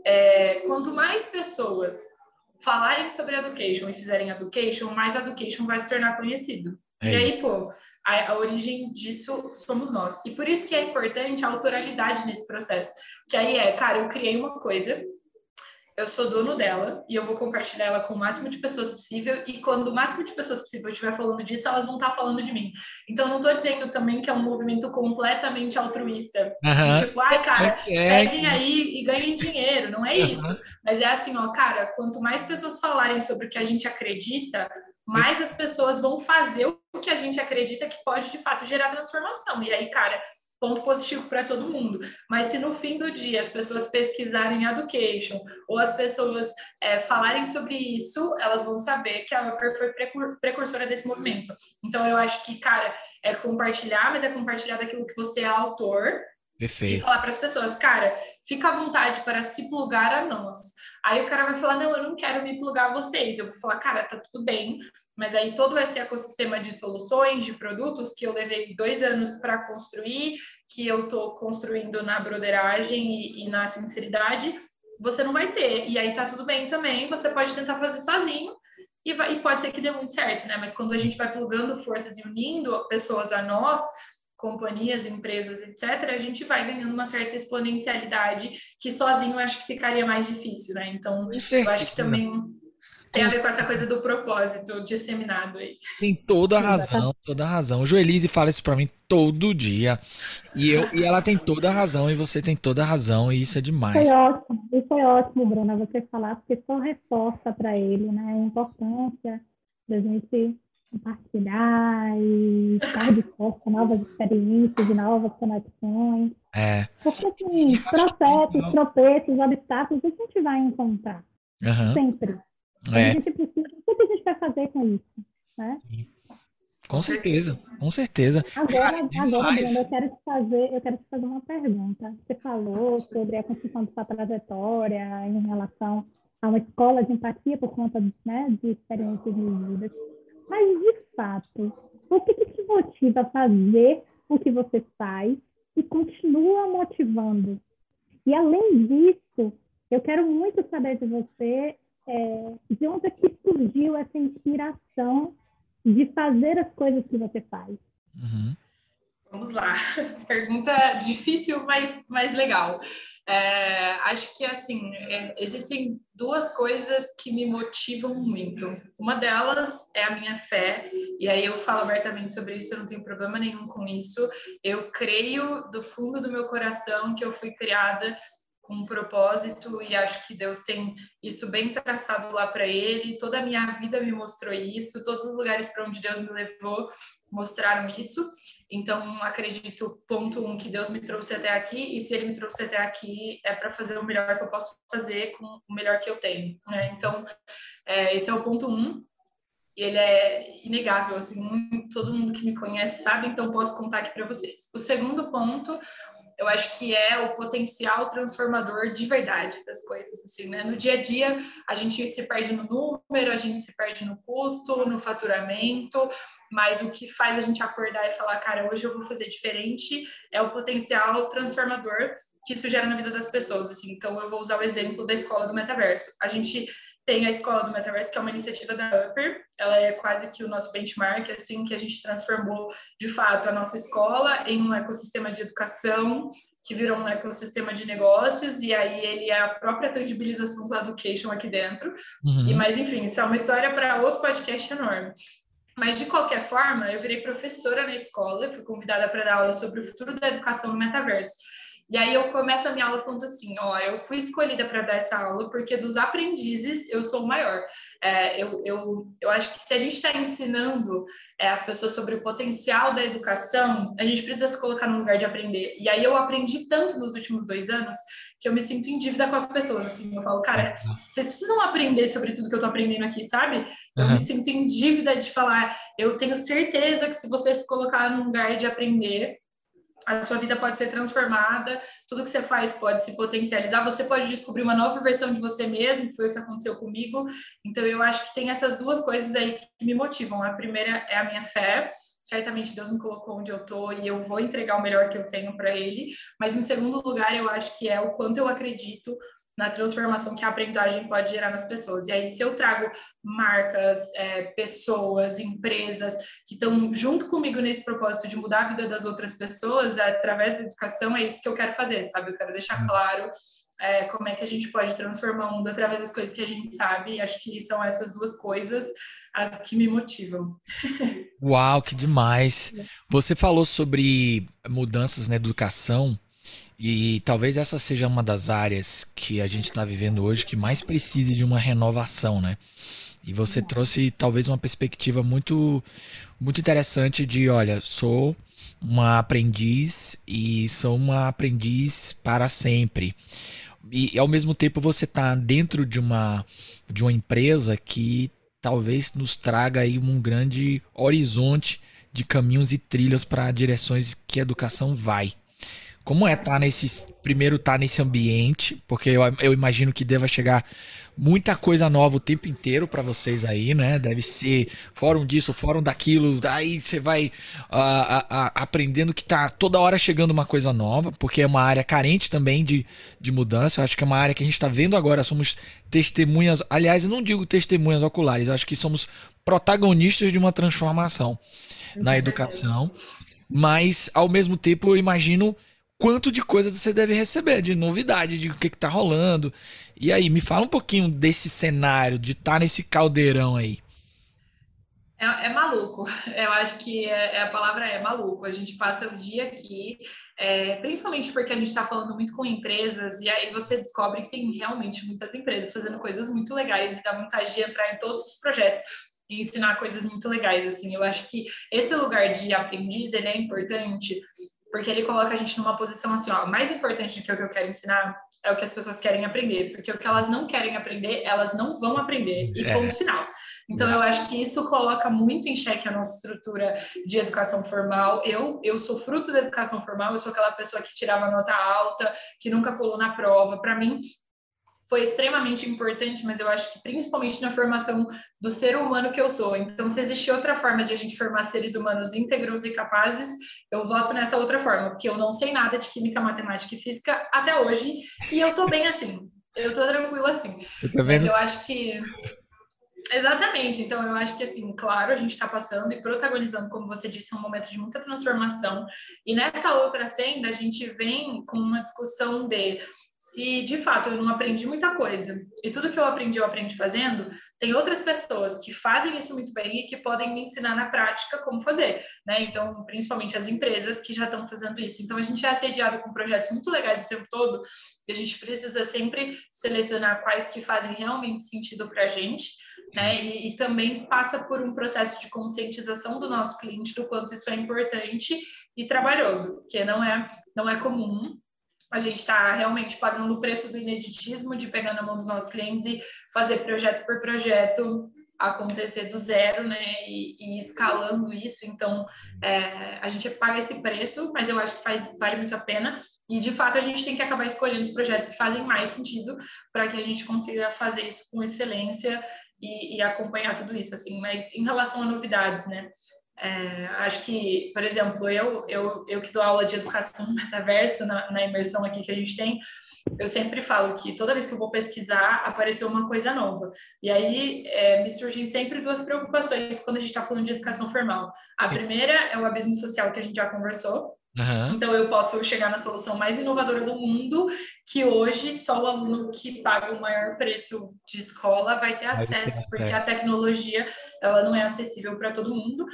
É, quanto mais pessoas falarem sobre education e fizerem education, mais education vai se tornar conhecido. É. E aí, pô, a, a, origem disso somos nós. E por isso que é importante a autoralidade nesse processo. Que aí é, cara, eu criei uma coisa eu sou dono dela e eu vou compartilhar ela com o máximo de pessoas possível. E quando o máximo de pessoas possível estiver falando disso, elas vão estar falando de mim. Então, não estou dizendo também que é um movimento completamente altruísta. Aham. Tipo, ai, cara, É, peguem aí e ganhem dinheiro. Não é isso. Mas é assim, ó, cara, quanto mais pessoas falarem sobre o que a gente acredita, mais as pessoas vão fazer o que a gente acredita que pode de fato gerar transformação. E aí, cara, ponto positivo para todo mundo. Mas se no fim do dia as pessoas pesquisarem education ou as pessoas é, falarem sobre isso, elas vão saber que a Upper foi precur- precursora desse movimento. Então eu acho que, cara, é compartilhar, mas é compartilhar daquilo que você é autor e Perfeito. falar para as pessoas, cara, fica à vontade para se plugar a nós. Aí o cara vai falar, não, eu não quero me plugar a vocês. Eu vou falar, cara, tá tudo bem, mas aí todo esse ecossistema de soluções, de produtos que eu levei dois anos para construir, que eu tô construindo na broderagem e, e na sinceridade, você não vai ter. E aí tá tudo bem também, você pode tentar fazer sozinho. E, vai- e pode ser que dê muito certo, né? Mas quando a gente vai plugando forças e unindo pessoas a nós, companhias, empresas, etc., a gente vai ganhando uma certa exponencialidade que sozinho eu acho que ficaria mais difícil, né? Então, eu acho que também tem a ver com essa coisa do propósito disseminado aí. Tem toda a razão, toda a razão. O Joelise fala isso pra mim todo dia. E, eu, e ela tem toda a razão, e você tem toda a razão, e isso é demais. Foi ótimo, e foi ótimo, Bruna, você falar, porque só reforça para ele, né, a importância da gente compartilhar e estar disposto a novas experiências e novas conexões. É. Porque, assim, processos, tropeços, obstáculos, a gente vai encontrar, aham, sempre. A é, gente precisa, o que a gente vai fazer com isso? Né? com certeza, com certeza. Agora, Cara, agora. Bruna, eu quero te fazer, eu quero te fazer uma pergunta. Você falou sobre a construção de sua trajetória em relação a uma escola de empatia por conta né, de experiências vividas. Mas, de fato, o que, que te motiva a fazer o que você faz e continua motivando? E, além disso, eu quero muito saber de você é, de onde é que surgiu essa inspiração de fazer as coisas que você faz. Uhum. Vamos lá. Pergunta difícil, mas, mas legal. É, acho que, assim, é, existem duas coisas que me motivam muito. Uma delas é a minha fé, e aí eu falo abertamente sobre isso, eu não tenho problema nenhum com isso. Eu creio do fundo do meu coração que eu fui criada com um propósito e acho que Deus tem isso bem traçado lá para ele. Toda a minha vida me mostrou isso, todos os lugares para onde Deus me levou mostraram isso. Então, acredito, ponto um, que Deus me trouxe até aqui, e se Ele me trouxe até aqui, é para fazer o melhor que eu posso fazer com o melhor que eu tenho. Né? Então, é, esse é o ponto um. E ele é inegável, assim, todo mundo que me conhece sabe, então posso contar aqui para vocês. O segundo ponto, eu acho que é o potencial transformador de verdade das coisas, assim, né? No dia a dia, a gente se perde no número, a gente se perde no custo, no faturamento, mas o que faz a gente acordar e falar, cara, hoje eu vou fazer diferente, é o potencial transformador que isso gera na vida das pessoas, assim. Então, eu vou usar o exemplo da escola do metaverso. A gente tem a escola do metaverso, que é uma iniciativa da Upper, ela é quase que o nosso benchmark, assim, que a gente transformou, de fato, a nossa escola em um ecossistema de educação, que virou um ecossistema de negócios, e aí ele é a própria tangibilização do education aqui dentro. E, Uhum. mas, enfim, isso é uma história para outro podcast enorme. Mas, de qualquer forma, eu virei professora na escola, fui convidada para dar aula sobre o futuro da educação no metaverso. E aí eu começo a minha aula falando assim, ó, eu fui escolhida para dar essa aula porque dos aprendizes eu sou o maior. É, eu, eu, eu acho que se a gente está ensinando é, as pessoas sobre o potencial da educação, a gente precisa se colocar no lugar de aprender. E aí eu aprendi tanto nos últimos dois anos que eu me sinto em dívida com as pessoas. Assim, eu falo, cara, vocês precisam aprender sobre tudo que eu tô aprendendo aqui, sabe? Eu Uhum. me sinto em dívida de falar, eu tenho certeza que se você se colocar num lugar de aprender, a sua vida pode ser transformada, tudo que você faz pode se potencializar, você pode descobrir uma nova versão de você mesmo, que foi o que aconteceu comigo. Então, eu acho que tem essas duas coisas aí que me motivam. A primeira é a minha fé, certamente Deus me colocou onde eu tô e eu vou entregar o melhor que eu tenho para Ele. Mas, em segundo lugar, eu acho que é o quanto eu acredito na transformação que a aprendizagem pode gerar nas pessoas. E aí, se eu trago marcas, é, pessoas, empresas que estão junto comigo nesse propósito de mudar a vida das outras pessoas através da educação, é isso que eu quero fazer, sabe? Eu quero deixar claro é, como é que a gente pode transformar o mundo através das coisas que a gente sabe. Acho que são essas duas coisas as que me motivam. Uau, que demais! Você falou sobre mudanças na educação e talvez essa seja uma das áreas que a gente está vivendo hoje que mais precise de uma renovação, né? E você trouxe talvez uma perspectiva muito, muito interessante de, olha, sou uma aprendiz e sou uma aprendiz para sempre. E ao mesmo tempo você está dentro de uma, de uma empresa que talvez nos traga aí um grande horizonte de caminhos e trilhas para direções que a educação vai. Como é estar tá nesse primeiro estar tá nesse ambiente, porque eu, eu imagino que deva chegar muita coisa nova o tempo inteiro para vocês aí, né? Deve ser fórum disso, fórum daquilo, daí você vai uh, uh, uh, aprendendo que tá toda hora chegando uma coisa nova, porque é uma área carente também de, de mudança. Eu acho que é uma área que a gente está vendo agora. Somos testemunhas, aliás, eu não digo testemunhas oculares, eu acho que somos protagonistas de uma transformação na educação. Mas, ao mesmo tempo, eu imagino quanto de coisas você deve receber, de novidade, de o que, está rolando. E aí, me fala um pouquinho desse cenário, de estar tá nesse caldeirão aí. É, é, maluco, eu acho que é, é, a palavra é maluco. A gente passa o dia aqui, é, principalmente porque a gente está falando muito com empresas, e aí você descobre que tem realmente muitas empresas fazendo coisas muito legais e dá vontade de entrar em todos os projetos e ensinar coisas muito legais. Assim, eu acho que esse lugar de aprendiz ele é importante porque ele coloca a gente numa posição assim, ó, mais importante do que o que eu quero ensinar é o que as pessoas querem aprender, porque o que elas não querem aprender, elas não vão aprender, e é. ponto final. Então, eu acho que isso coloca muito em xeque a nossa estrutura de educação formal. Eu, eu sou fruto da educação formal, eu sou aquela pessoa que tirava nota alta, que nunca colou na prova. Para mim, foi extremamente importante, mas eu acho que principalmente na formação do ser humano que eu sou. Então, se existe outra forma de a gente formar seres humanos íntegros e capazes, eu voto nessa outra forma, porque eu não sei nada de química, matemática e física até hoje, e eu tô bem assim. Eu tô tranquila assim. Eu mas eu acho que Exatamente. Então, eu acho que, assim, claro, a gente está passando e protagonizando, como você disse, um momento de muita transformação. E nessa outra senda, a gente vem com uma discussão de se de fato eu não aprendi muita coisa e tudo que eu aprendi eu aprendi fazendo, tem outras pessoas que fazem isso muito bem e que podem me ensinar na prática como fazer, né? Então, principalmente as empresas que já estão fazendo isso. Então, a gente é assediado com projetos muito legais o tempo todo e a gente precisa sempre selecionar quais que fazem realmente sentido para a gente. Né? E, e também passa por um processo de conscientização do nosso cliente do quanto isso é importante e trabalhoso, que não é não é comum a gente está realmente pagando o preço do ineditismo de pegar na mão dos nossos clientes e fazer projeto por projeto acontecer do zero, né, e, e escalando isso. Então, é, a gente paga esse preço, mas eu acho que faz, vale muito a pena. E, de fato, a gente tem que acabar escolhendo os projetos que fazem mais sentido para que a gente consiga fazer isso com excelência e, e acompanhar tudo isso, assim. Mas, em relação a novidades, né, é, acho que, por exemplo, eu, eu, eu que dou aula de educação no metaverso, na, na imersão aqui que a gente tem, eu sempre falo que toda vez que eu vou pesquisar, apareceu uma coisa nova. E aí é, me surgem sempre duas preocupações quando a gente está falando de educação formal. A Sim. primeira é o abismo social que a gente já conversou. Uhum. Então eu posso chegar na solução mais inovadora do mundo, que hoje só o aluno que paga o maior preço de escola vai ter acesso, vai ter acesso. porque a tecnologia ela não é acessível para todo mundo.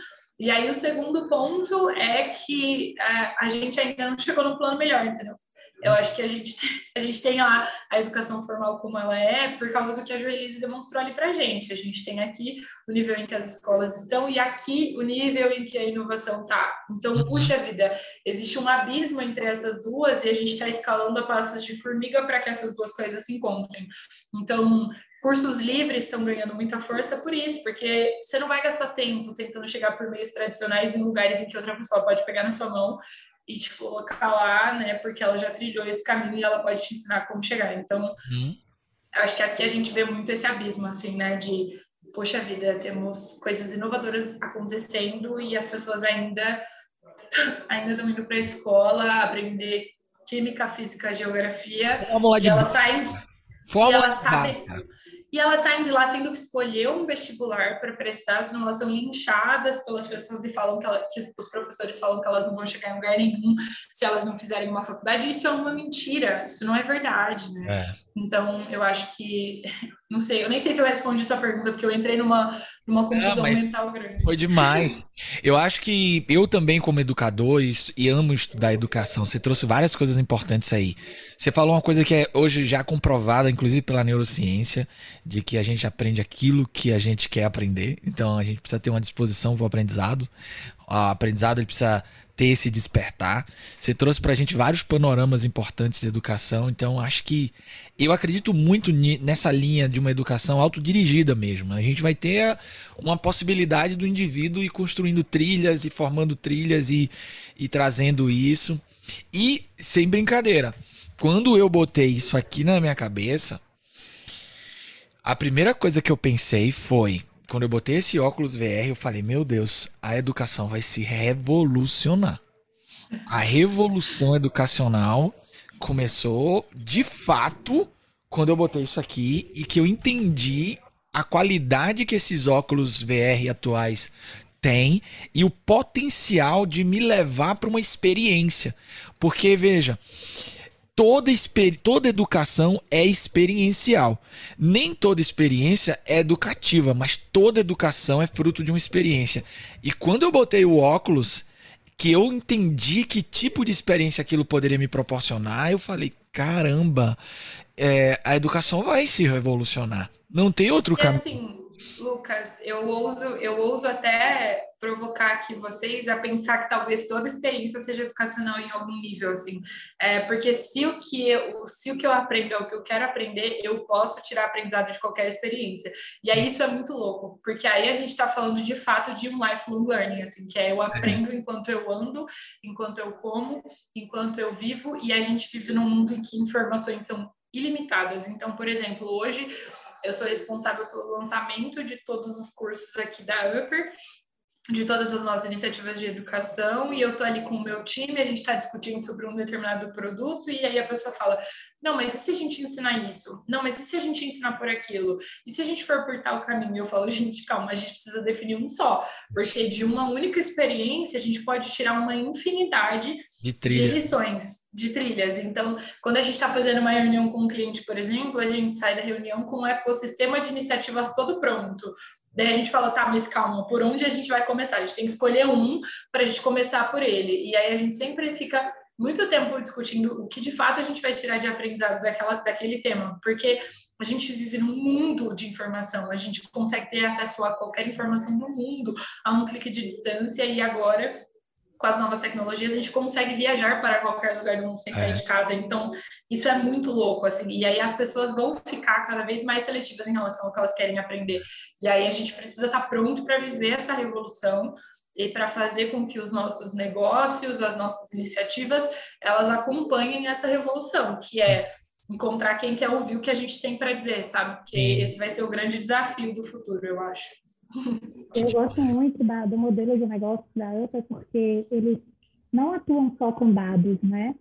E aí o segundo ponto é que é, a gente ainda não chegou no plano melhor, entendeu? Eu acho que a gente, a gente tem lá a educação formal como ela é por causa do que a Joelise demonstrou ali para a gente. A gente tem aqui o nível em que as escolas estão e aqui o nível em que a inovação está. Então, puxa vida, existe um abismo entre essas duas e a gente está escalando a passos de formiga para que essas duas coisas se encontrem. Então, Cursos livres estão ganhando muita força por isso, porque você não vai gastar tempo tentando chegar por meios tradicionais em lugares em que outra pessoa pode pegar na sua mão e te colocar lá, né? Porque ela já trilhou esse caminho e ela pode te ensinar como chegar. Então, uhum. acho que aqui a gente vê muito esse abismo, assim, né? De, poxa vida, temos coisas inovadoras acontecendo e as pessoas ainda ainda estão indo para a escola aprender química, física, geografia. Fórmula de e elas saem. Fórmula elas sabem, e elas saem de lá tendo que escolher um vestibular para prestar, senão elas são linchadas pelas pessoas e falam que, ela, que, os professores falam que elas não vão chegar em lugar nenhum se elas não fizerem uma faculdade. Isso é uma mentira, isso não é verdade, né? É. Então, eu acho que, não sei, eu nem sei se eu respondi sua pergunta, porque eu entrei numa, numa confusão mental grande. Foi demais. Eu acho que eu também, como educador, e, e amo estudar educação, você trouxe várias coisas importantes aí. Você falou uma coisa que é hoje já comprovada, inclusive pela neurociência, de que a gente aprende aquilo que a gente quer aprender. Então, a gente precisa ter uma disposição para o aprendizado. O aprendizado ele precisa ter esse despertar. Você trouxe para a gente vários panoramas importantes de educação, então acho que eu acredito muito nessa linha de uma educação autodirigida mesmo. A gente vai ter uma possibilidade do indivíduo ir construindo trilhas e formando trilhas e, e trazendo isso. E, sem brincadeira, quando eu botei isso aqui na minha cabeça, a primeira coisa que eu pensei foi quando eu botei esse óculos VR, eu falei: Meu Deus, a educação vai se revolucionar. A revolução educacional começou de fato quando eu botei isso aqui e que eu entendi a qualidade que esses óculos VR atuais têm e o potencial de me levar para uma experiência. Porque, veja, toda, toda educação é experiencial. Nem toda experiência é educativa, mas toda educação é fruto de uma experiência. E quando eu botei o óculos, que eu entendi que tipo de experiência aquilo poderia me proporcionar, eu falei: caramba, é, a educação vai se revolucionar. Não tem outro caminho. Assim, Lucas, eu ouso, eu ouso até provocar aqui vocês a pensar que talvez toda experiência seja educacional em algum nível, assim, é, porque se o que eu, se o que eu aprendo é o que eu quero aprender, eu posso tirar aprendizado de qualquer experiência. E aí isso é muito louco, porque aí a gente está falando de fato de um lifelong learning, assim, que é eu aprendo enquanto eu ando, enquanto eu como, enquanto eu vivo, e a gente vive num mundo em que informações são ilimitadas. Então, por exemplo, hoje eu sou responsável pelo lançamento de todos os cursos aqui da Upper, de todas as nossas iniciativas de educação, e eu tô ali com o meu time, a gente está discutindo sobre um determinado produto, e aí a pessoa fala: não, mas e se a gente ensinar isso? Não, mas e se a gente ensinar por aquilo? E se a gente for por tal caminho? Eu falo, gente, calma, a gente precisa definir um só, porque de uma única experiência a gente pode tirar uma infinidade de, de lições de trilhas. Então, quando a gente está fazendo uma reunião com um cliente, por exemplo, a gente sai da reunião com um ecossistema de iniciativas todo pronto. Daí a gente fala, tá, mas calma, por onde a gente vai começar? A gente tem que escolher um para a gente começar por ele. E aí a gente sempre fica muito tempo discutindo o que de fato a gente vai tirar de aprendizado daquela, daquele tema, porque a gente vive num mundo de informação, a gente consegue ter acesso a qualquer informação do mundo a um clique de distância e agora com as novas tecnologias, a gente consegue viajar para qualquer lugar do mundo sem sair é. de casa. Então, isso é muito louco, assim. E aí as pessoas vão ficar cada vez mais seletivas em relação ao que elas querem aprender. E aí a gente precisa estar pronto para viver essa revolução e para fazer com que os nossos negócios, as nossas iniciativas, elas acompanhem essa revolução, que é encontrar quem quer ouvir o que a gente tem para dizer, sabe? Porque esse vai ser o grande desafio do futuro, eu acho. Eu gosto muito da, do modelo de negócio da AMPA porque eles não atuam só com dados, né?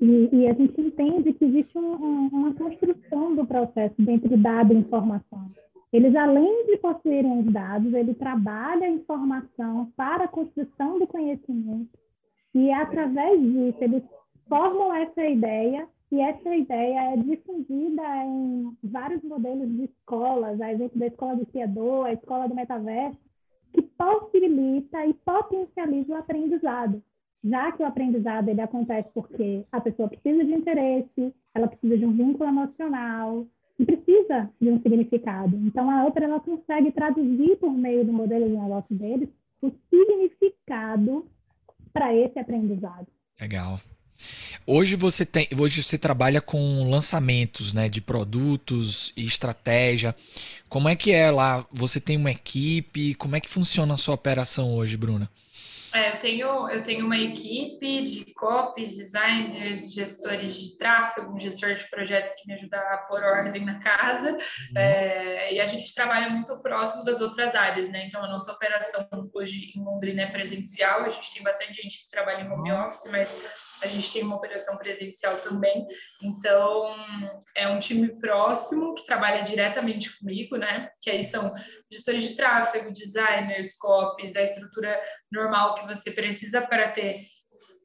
E, e a gente entende que existe um, um, uma construção do processo dentro dado e informação. Eles, além de possuírem os dados, ele trabalha a informação para a construção do conhecimento e, através disso, eles formam essa ideia e essa ideia é difundida em vários modelos de escolas, a exemplo da escola do criador, a escola do metaverso, que possibilita e potencializa o aprendizado. Já que o aprendizado ele acontece porque a pessoa precisa de interesse, ela precisa de um vínculo emocional, e precisa de um significado. Então, a outra ela consegue traduzir por meio do modelo de negócio deles o significado para esse aprendizado. Legal. Hoje você tem, hoje você trabalha com lançamentos, né, de produtos e estratégia. Como é que é lá? Você tem uma equipe? Como é que funciona a sua operação hoje, Bruna? É, eu tenho, eu tenho uma equipe de copies, designers, gestores de tráfego, um gestor de projetos que me ajuda a pôr ordem na casa, uhum. é, e a gente trabalha muito próximo das outras áreas, né? Então, a nossa operação hoje em Londrina é presencial, a gente tem bastante gente que trabalha em home office, mas a gente tem uma operação presencial também. Então, é um time próximo que trabalha diretamente comigo, né? Que aí são gestores de tráfego, designers, copies, a estrutura normal que você precisa para ter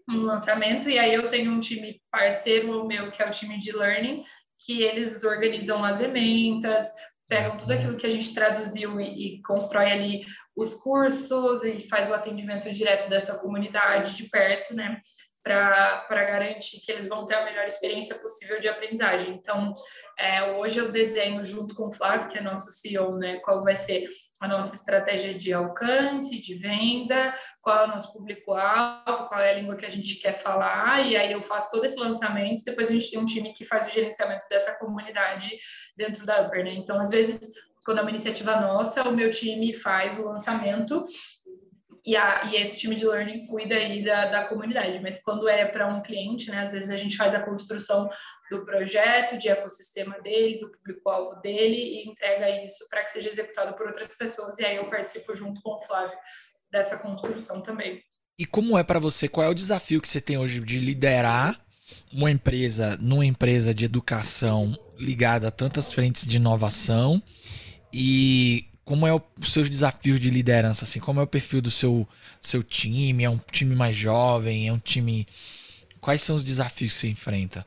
um lançamento. E aí eu tenho um time parceiro meu, que é o time de learning, que eles organizam as ementas, pegam tudo aquilo que a gente traduziu e, e, constrói ali os cursos e faz o atendimento direto dessa comunidade de perto, né? Para garantir que eles vão ter a melhor experiência possível de aprendizagem. Então, é, hoje eu desenho junto com o Flávio, que é nosso CEO, né? Qual vai ser a nossa estratégia de alcance, de venda, qual é o nosso público-alvo, qual é a língua que a gente quer falar, e aí eu faço todo esse lançamento, depois a gente tem um time que faz o gerenciamento dessa comunidade dentro da Upper, né? Então, às vezes, quando é uma iniciativa nossa, o meu time faz o lançamento e, a, e esse time de learning cuida aí da, da comunidade, mas quando é para um cliente, né, às vezes a gente faz a construção do projeto, de ecossistema dele, do público-alvo dele e entrega isso para que seja executado por outras pessoas, e aí eu participo junto com o Flávio dessa construção também. E como é para você, qual é o desafio que você tem hoje de liderar uma empresa, numa empresa de educação ligada a tantas frentes de inovação e como é o, os seus desafios de liderança, assim, como é o perfil do seu, seu time? É um time mais jovem? É um time. Quais são os desafios que você enfrenta?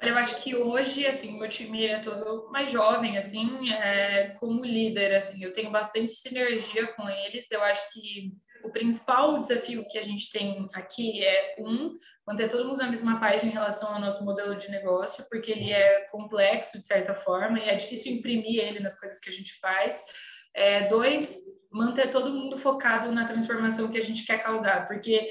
Eu acho que hoje, assim, meu time é todo mais jovem, assim, é, como líder, assim, eu tenho bastante sinergia com eles. Eu acho que o principal desafio que a gente tem aqui é, um, manter todo mundo na mesma página em relação ao nosso modelo de negócio, porque ele é complexo, de certa forma, e é difícil imprimir ele nas coisas que a gente faz. É, dois, manter todo mundo focado na transformação que a gente quer causar, porque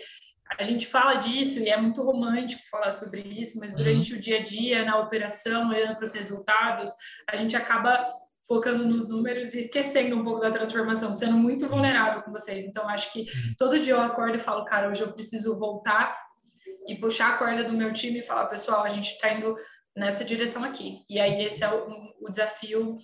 a gente fala disso e é muito romântico falar sobre isso, mas durante uhum. o dia a dia, na operação, olhando para os resultados, a gente acaba focando nos números e esquecendo um pouco da transformação, sendo muito vulnerável com vocês. Então, acho que uhum. todo dia eu acordo e falo, cara, hoje eu preciso voltar e puxar a corda do meu time e falar, pessoal, a gente está indo nessa direção aqui. E aí esse é o, o desafio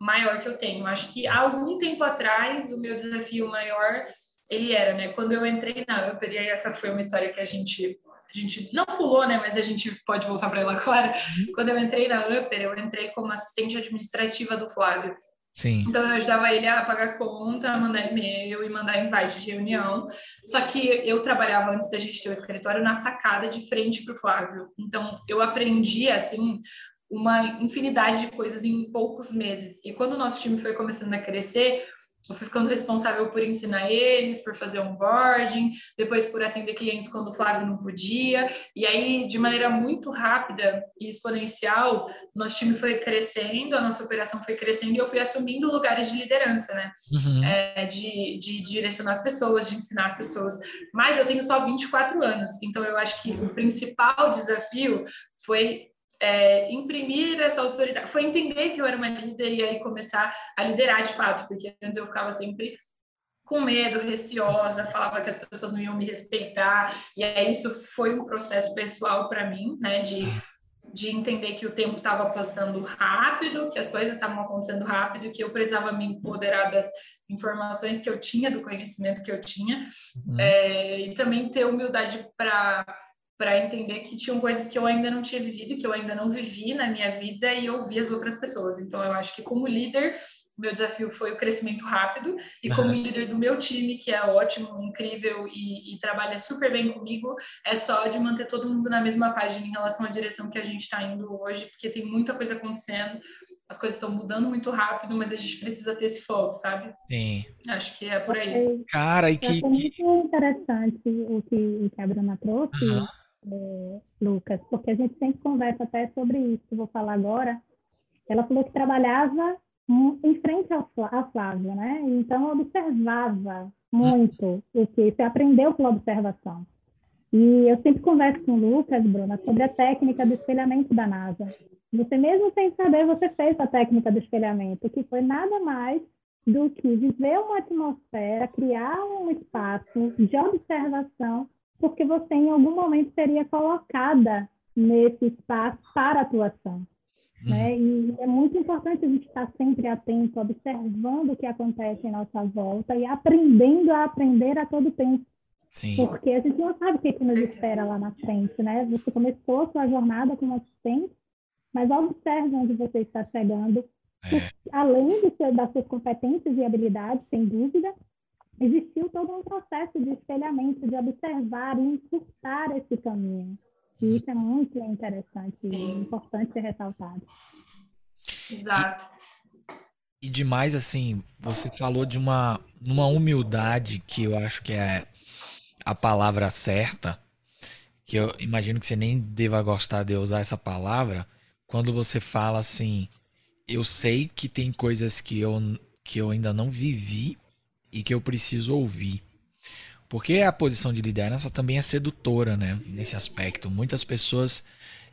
maior que eu tenho. Acho que há algum tempo atrás o meu desafio maior ele era, né? Quando eu entrei na Upper, e aí essa foi uma história que a gente a gente não pulou, né? Mas a gente pode voltar para ela agora. Uhum. Quando eu entrei na Upper, eu entrei como assistente administrativa do Flávio. Sim. Então eu ajudava ele a pagar conta, mandar e-mail e mandar invite de reunião. Só que eu trabalhava antes da gente ter o escritório na sacada de frente para o Flávio. Então eu aprendi assim uma infinidade de coisas em poucos meses. E quando o nosso time foi começando a crescer, eu fui ficando responsável por ensinar eles, por fazer onboarding, depois por atender clientes quando o Flávio não podia. E aí, de maneira muito rápida e exponencial, nosso time foi crescendo, a nossa operação foi crescendo e eu fui assumindo lugares de liderança, né? Uhum. É, de, de direcionar as pessoas, de ensinar as pessoas. Mas eu tenho só 24 anos, então eu acho que o principal desafio foi é, imprimir essa autoridade, foi entender que eu era uma líder e aí começar a liderar de fato, porque antes eu ficava sempre com medo, receosa, falava que as pessoas não iam me respeitar, e aí isso foi um processo pessoal para mim, né, de, de entender que o tempo estava passando rápido, que as coisas estavam acontecendo rápido, que eu precisava me empoderar das informações que eu tinha, do conhecimento que eu tinha, uhum. é, e também ter humildade para para entender que tinham coisas que eu ainda não tinha vivido, que eu ainda não vivi na minha vida e ouvir as outras pessoas. Então, eu acho que como líder, meu desafio foi o crescimento rápido e como líder do meu time, que é ótimo, incrível e, e, trabalha super bem comigo, é só de manter todo mundo na mesma página em relação à direção que a gente está indo hoje, porque tem muita coisa acontecendo, as coisas estão mudando muito rápido, mas a gente precisa ter esse foco, sabe? Sim. Acho que é por aí. Cara, e que... É muito interessante o que, o que a Bruna trouxe. Uhum é, Lucas, porque a gente sempre conversa até sobre isso, que vou falar agora. Ela falou que trabalhava em frente à Flávia, né? Então, observava muito o que você aprendeu pela observação. E eu sempre converso com o Lucas, Bruna, sobre a técnica do espelhamento da NASA. Você mesmo sem saber, você fez a técnica do espelhamento, que foi nada mais do que viver uma atmosfera, criar um espaço de observação, porque você em algum momento seria colocada nesse espaço para atuação. Né? Uhum. E é muito importante a gente estar sempre atento, observando o que acontece em nossa volta e aprendendo a aprender a todo tempo. Sim. Porque a gente não sabe o que, que nos espera lá na frente, né? Você começou a sua jornada como assistente, mas observe onde você está chegando. É. Além de ser, das suas competências e habilidades, sem dúvida, existiu todo um processo de espelhamento, de observar e encurtar esse caminho. E isso é muito interessante Sim. e importante ser ressaltado. Exato. E demais, assim, você falou de uma, uma humildade que eu acho que é a palavra certa, que eu imagino que você nem deva gostar de usar essa palavra, quando você fala assim, eu sei que tem coisas que eu, que eu ainda não vivi e que eu preciso ouvir. Porque a posição de liderança também é sedutora, né? Nesse aspecto. Muitas pessoas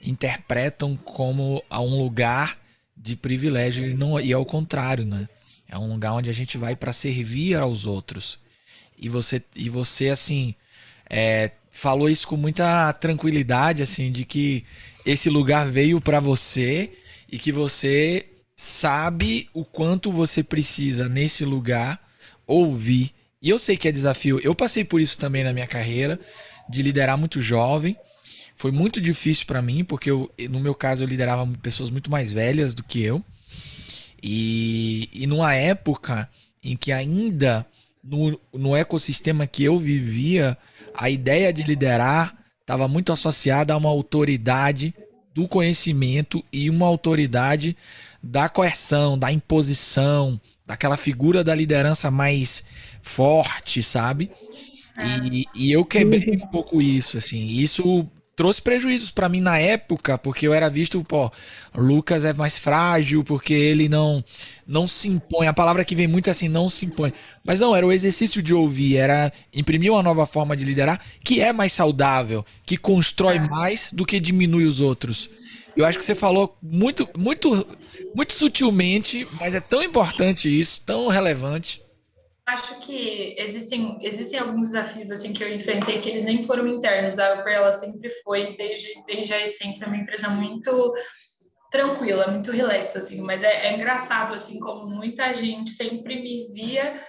interpretam como a um lugar de privilégio e, não, e ao contrário, né? É um lugar onde a gente vai para servir aos outros. E você, e você assim, é, falou isso com muita tranquilidade, assim, de que esse lugar veio para você e que você sabe o quanto você precisa nesse lugar ouvir e eu sei que é desafio. Eu passei por isso também na minha carreira, de liderar muito jovem. Foi muito difícil para mim, porque eu, no meu caso eu liderava pessoas muito mais velhas do que eu. E, e numa época em que ainda no, no ecossistema que eu vivia, a ideia de liderar estava muito associada a uma autoridade do conhecimento e uma autoridade da coerção, da imposição, daquela figura da liderança mais forte, sabe? E, e eu quebrei um pouco isso, assim. Isso trouxe prejuízos para mim na época, porque eu era visto, pô, Lucas é mais frágil, porque ele não não se impõe. A palavra que vem muito é assim, não se impõe. Mas não, era o exercício de ouvir, era imprimir uma nova forma de liderar que é mais saudável, que constrói é. mais do que diminui os outros. Eu acho que você falou muito, muito, muito sutilmente, mas é tão importante isso, tão relevante acho que existem, existem alguns desafios assim que eu enfrentei que eles nem foram internos. A Upper ela sempre foi desde, desde a essência uma empresa muito tranquila, muito relax assim, mas é, é engraçado assim como muita gente sempre me via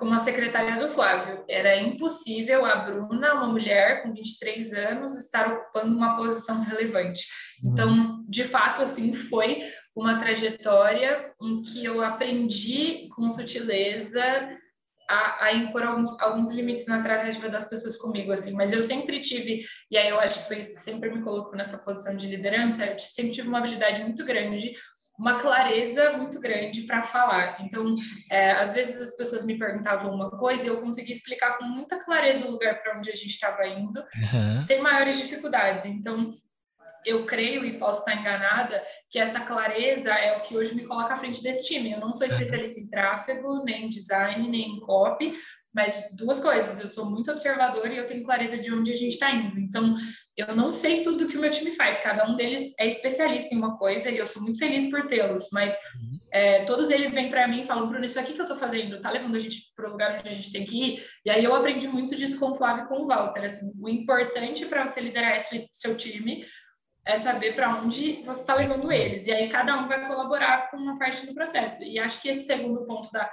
como a secretária do Flávio. Era impossível a Bruna, uma mulher com 23 anos, estar ocupando uma posição relevante. Uhum. Então, de fato, assim, foi uma trajetória em que eu aprendi com sutileza a, a impor alguns, alguns, limites na tratativa das pessoas comigo, assim, mas eu sempre tive, e aí eu acho que foi isso que sempre me colocou nessa posição de liderança, eu sempre tive uma habilidade muito grande, uma clareza muito grande para falar. Então, é, às vezes as pessoas me perguntavam uma coisa e eu conseguia explicar com muita clareza o lugar para onde a gente estava indo, uhum. sem maiores dificuldades. Então, eu creio e posso estar enganada que essa clareza é o que hoje me coloca à frente desse time. Eu não sou especialista em tráfego, nem em design, nem em copy, mas duas coisas. Eu sou muito observadora e eu tenho clareza de onde a gente está indo. Então, eu não sei tudo que o meu time faz. Cada um deles é especialista em uma coisa e eu sou muito feliz por tê-los. Mas uhum. é, todos eles vêm para mim e falam, Bruno, isso aqui que eu estou fazendo tá levando a gente para o lugar onde a gente tem que ir? E aí eu aprendi muito disso com o Flávio e com o Walter. Assim, o importante para você liderar seu time é saber para onde você está levando eles. E aí cada um vai colaborar com uma parte do processo. E acho que esse segundo ponto da,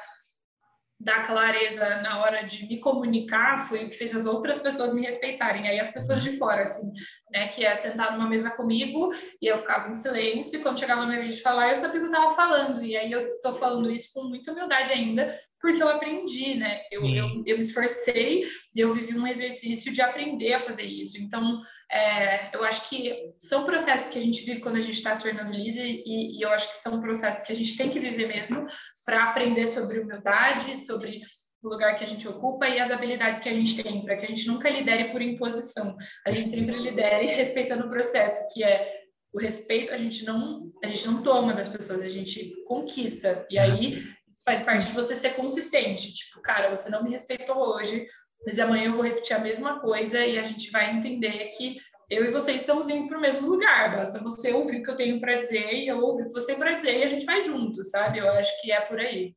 da clareza na hora de me comunicar foi o que fez as outras pessoas me respeitarem. Aí as pessoas de fora, assim, né, que é sentar numa mesa comigo e eu ficava em silêncio. E quando chegava a minha vez de falar, eu sabia o que eu estava falando. E aí eu tô falando isso com muita humildade ainda, porque eu aprendi, né? Eu, eu, eu, me esforcei e eu vivi um exercício de aprender a fazer isso. Então, é, eu acho que são processos que a gente vive quando a gente está se tornando líder e, e, eu acho que são processos que a gente tem que viver mesmo para aprender sobre humildade, sobre o lugar que a gente ocupa e as habilidades que a gente tem, para que a gente nunca lidere por imposição. A gente sempre lidere respeitando o processo, que é o respeito a gente não a gente não toma das pessoas, a gente conquista. E aí faz parte de você ser consistente. Tipo, cara, você não me respeitou hoje, mas amanhã eu vou repetir a mesma coisa e a gente vai entender que eu e você estamos indo para o mesmo lugar. Basta você ouvir o que eu tenho para dizer e eu ouvir o que você tem para dizer e a gente vai junto, sabe? Eu acho que é por aí.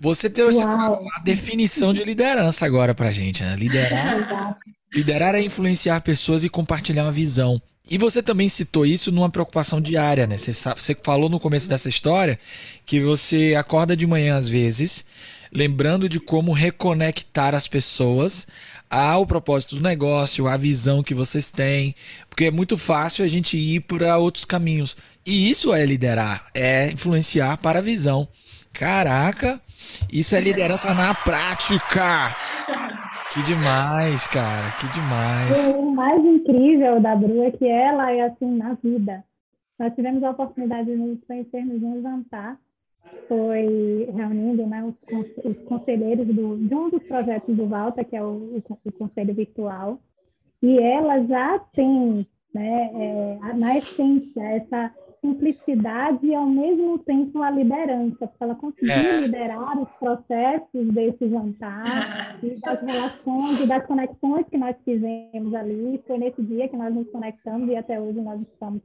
Você trouxe uma, definição de liderança agora pra gente, né? Liderar, liderar é influenciar pessoas e compartilhar uma visão. E você também citou isso numa preocupação diária, né? Você, você falou no começo dessa história que você acorda de manhã às vezes, lembrando de como reconectar as pessoas ao propósito do negócio, à visão que vocês têm, porque é muito fácil a gente ir para outros caminhos. E isso é liderar, é influenciar para a visão. Caraca, isso é liderança na prática. Que demais, cara, que demais. O mais incrível da Bru é que ela é assim na vida. Nós tivemos a oportunidade de nos conhecermos um jantar, foi reunindo né, os, os conselheiros do, de um dos projetos do Valta, que é o, o Conselho Virtual, e ela já tem, né, é, na essência, essa simplicidade e, ao mesmo tempo, a liderança, porque ela conseguiu é. liderar os processos desse jantar e das relações e das conexões que nós fizemos ali. Foi nesse dia que nós nos conectamos e até hoje nós estamos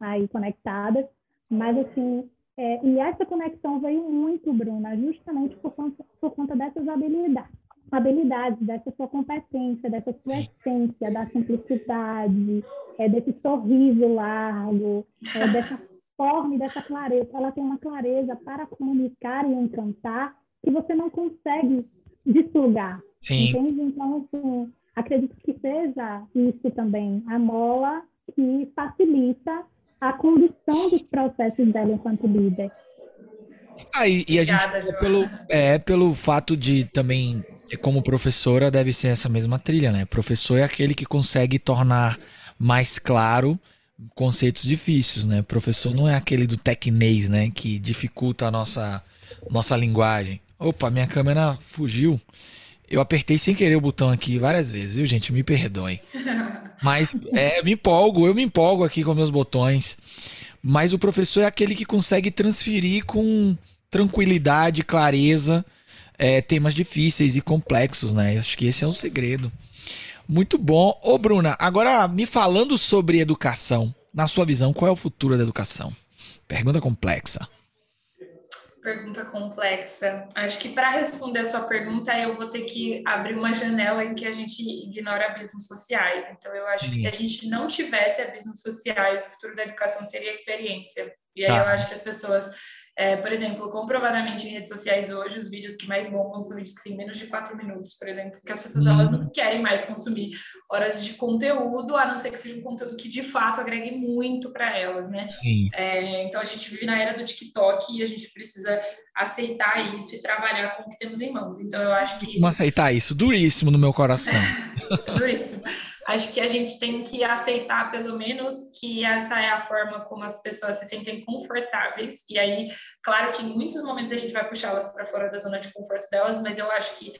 aí conectadas. Mas, assim, é, e essa conexão veio muito, Bruna, justamente por conta, por conta dessas habilidades habilidades, dessa sua competência, dessa sua essência, da simplicidade, é, desse sorriso largo, é, dessa forma e dessa clareza. Ela tem uma clareza para comunicar e encantar que você não consegue desplugar. Sim. Entende? Então, assim, acredito que seja isso também, a mola que facilita a condução dos processos dela enquanto líder. Ah, e, e a gente, pelo, é, pelo fato de também e como professora deve ser essa mesma trilha, né? Professor é aquele que consegue tornar mais claro conceitos difíceis, né? Professor não é aquele do tecnês, né? Que dificulta a nossa, nossa linguagem. Opa, minha câmera fugiu. Eu apertei sem querer o botão aqui várias vezes, viu, gente? Me perdoem. Mas é, me empolgo, eu me empolgo aqui com meus botões. Mas o professor é aquele que consegue transferir com tranquilidade, clareza, é, temas difíceis e complexos, né? Acho que esse é o segredo. Muito bom. Ô, Bruna, agora me falando sobre educação, na sua visão, qual é o futuro da educação? Pergunta complexa. Pergunta complexa. Acho que para responder a sua pergunta, eu vou ter que abrir uma janela em que a gente ignora abismos sociais. Então, eu acho Sim. que se a gente não tivesse abismos sociais, o futuro da educação seria a experiência. E aí tá. eu acho que as pessoas é, por exemplo, comprovadamente em redes sociais hoje, os vídeos que mais bombam são vídeos que têm menos de quatro minutos, por exemplo, porque as pessoas elas não querem mais consumir horas de conteúdo, a não ser que seja um conteúdo que de fato agregue muito para elas, né? É, então a gente vive na era do TikTok e a gente precisa aceitar isso e trabalhar com o que temos em mãos. Então eu acho que. Como aceitar isso? Duríssimo no meu coração. Duríssimo acho que a gente tem que aceitar, pelo menos, que essa é a forma como as pessoas se sentem confortáveis. E aí, claro que em muitos momentos a gente vai puxá-las para fora da zona de conforto delas, mas eu acho que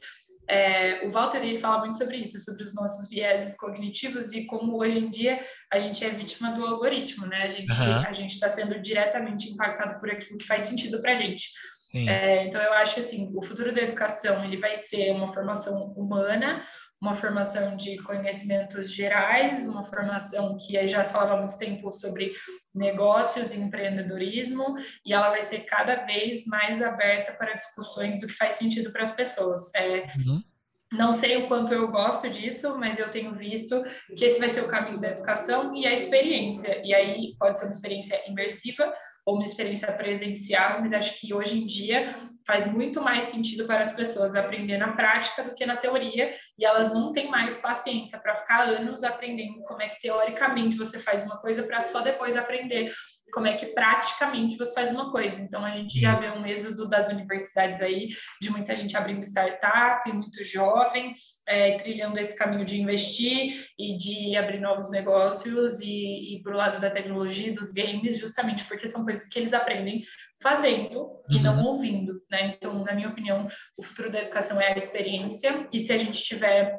é, o Walter ele fala muito sobre isso, sobre os nossos vieses cognitivos e como hoje em dia a gente é vítima do algoritmo, né? A gente uhum. a gente está sendo diretamente impactado por aquilo que faz sentido para a gente. É, então eu acho que assim o futuro da educação ele vai ser uma formação humana, uma formação de conhecimentos gerais, uma formação que já se falava há muito tempo sobre negócios e empreendedorismo, e ela vai ser cada vez mais aberta para discussões do que faz sentido para as pessoas. É, uhum. Não sei o quanto eu gosto disso, mas eu tenho visto que esse vai ser o caminho da educação e a experiência. E aí pode ser uma experiência imersiva ou uma experiência presencial, mas acho que hoje em dia faz muito mais sentido para as pessoas aprender na prática do que na teoria, e elas não têm mais paciência para ficar anos aprendendo como é que teoricamente você faz uma coisa para só depois aprender como é que praticamente você faz uma coisa. Então, a gente já vê um êxodo das universidades aí, de muita gente abrindo startup, muito jovem, é, trilhando esse caminho de investir e de abrir novos negócios e, e para o lado da tecnologia, dos games, justamente porque são coisas que eles aprendem fazendo uhum. e não uhum. ouvindo, né? Então, na minha opinião, o futuro da educação é a experiência, e se a gente tiver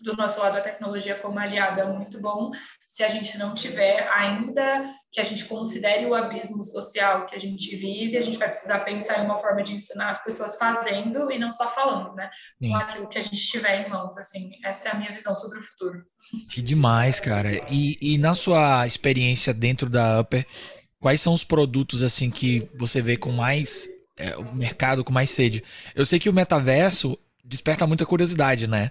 do nosso lado a tecnologia como aliada muito bom, se a gente não tiver ainda que a gente considere o abismo social que a gente vive, a gente vai precisar pensar em uma forma de ensinar as pessoas fazendo e não só falando, né? Sim. Com aquilo que a gente tiver em mãos, assim, essa é a minha visão sobre o futuro. Que demais, cara. E, e na sua experiência dentro da Upper, quais são os produtos, assim, que você vê com mais é, o mercado com mais sede. Eu sei que o metaverso desperta muita curiosidade, né?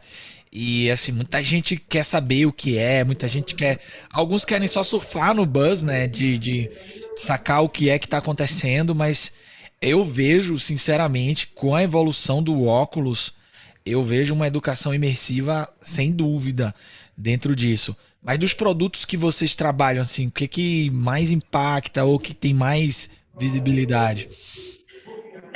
E assim, muita gente quer saber o que é, muita gente quer. Alguns querem só surfar no buzz, né? De, de sacar o que é que tá acontecendo, mas eu vejo, sinceramente, com a evolução do óculos, eu vejo uma educação imersiva sem dúvida dentro disso. Mas dos produtos que vocês trabalham, assim, o que, que mais impacta ou que tem mais visibilidade?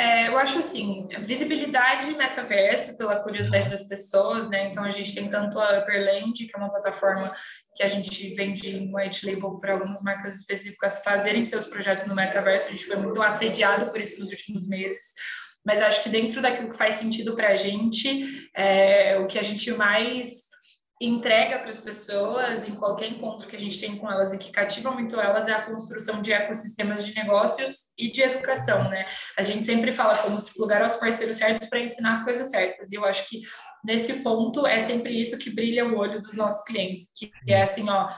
É, eu acho assim, visibilidade metaverso, pela curiosidade das pessoas, né? Então a gente tem tanto a Upperland, que é uma plataforma que a gente vende em white label para algumas marcas específicas fazerem seus projetos no metaverso. A gente foi muito assediado por isso nos últimos meses. Mas acho que dentro daquilo que faz sentido para a gente, é, o que a gente mais entrega para as pessoas em qualquer encontro que a gente tem com elas e que cativa muito elas é a construção de ecossistemas de negócios e de educação, né? A gente sempre fala como se plugar aos parceiros certos para ensinar as coisas certas. E eu acho que nesse ponto é sempre isso que brilha o olho dos nossos clientes, que é assim, ó,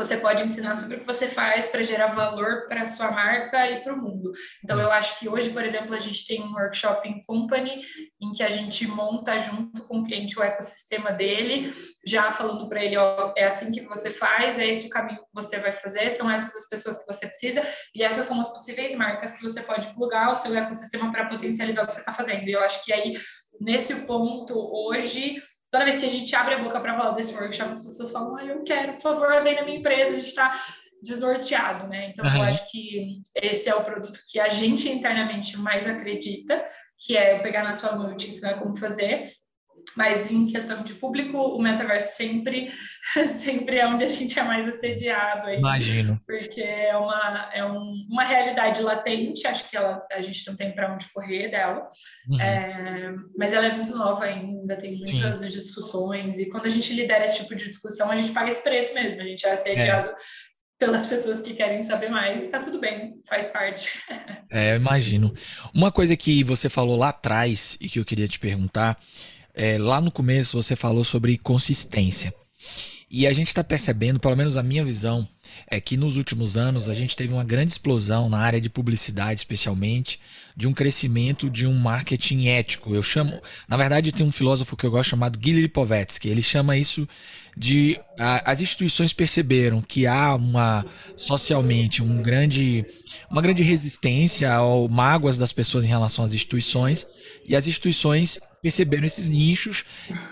você pode ensinar sobre o que você faz para gerar valor para a sua marca e para o mundo. Então, eu acho que hoje, por exemplo, a gente tem um workshop em company em que a gente monta junto com o cliente o ecossistema dele, já falando para ele, ó, é assim que você faz, é esse o caminho que você vai fazer, são essas as pessoas que você precisa e essas são as possíveis marcas que você pode plugar o seu ecossistema para potencializar o que você está fazendo. E eu acho que aí, nesse ponto, hoje, toda vez que a gente abre a boca para falar desse workshop, as pessoas falam, ah, eu quero, por favor, vem na minha empresa, a gente está desnorteado, né? Então, uhum. eu acho que esse é o produto que a gente internamente mais acredita, que é pegar na sua mão e te ensinar como fazer, mas em questão de público, o metaverso sempre, sempre é onde a gente é mais assediado. Aí, Imagino. Porque é uma, é um, uma realidade latente, acho que ela, a gente não tem para onde correr dela, uhum. é, mas ela é muito nova ainda, tem muitas Sim. discussões, e quando a gente lidera esse tipo de discussão, a gente paga esse preço mesmo, a gente é assediado é pelas pessoas que querem saber mais, e tá tudo bem, faz parte. É, eu imagino. Uma coisa que você falou lá atrás e que eu queria te perguntar é, lá no começo você falou sobre consistência. E a gente está percebendo, pelo menos a minha visão, é que nos últimos anos a gente teve uma grande explosão na área de publicidade, especialmente, de um crescimento de um marketing ético. Eu chamo, na verdade, tem um filósofo que eu gosto chamado Gilles Lipovetsky. Ele chama isso de a, as instituições perceberam que há uma socialmente um grande, uma grande resistência ao mágoas das pessoas em relação às instituições e as instituições perceberam esses nichos,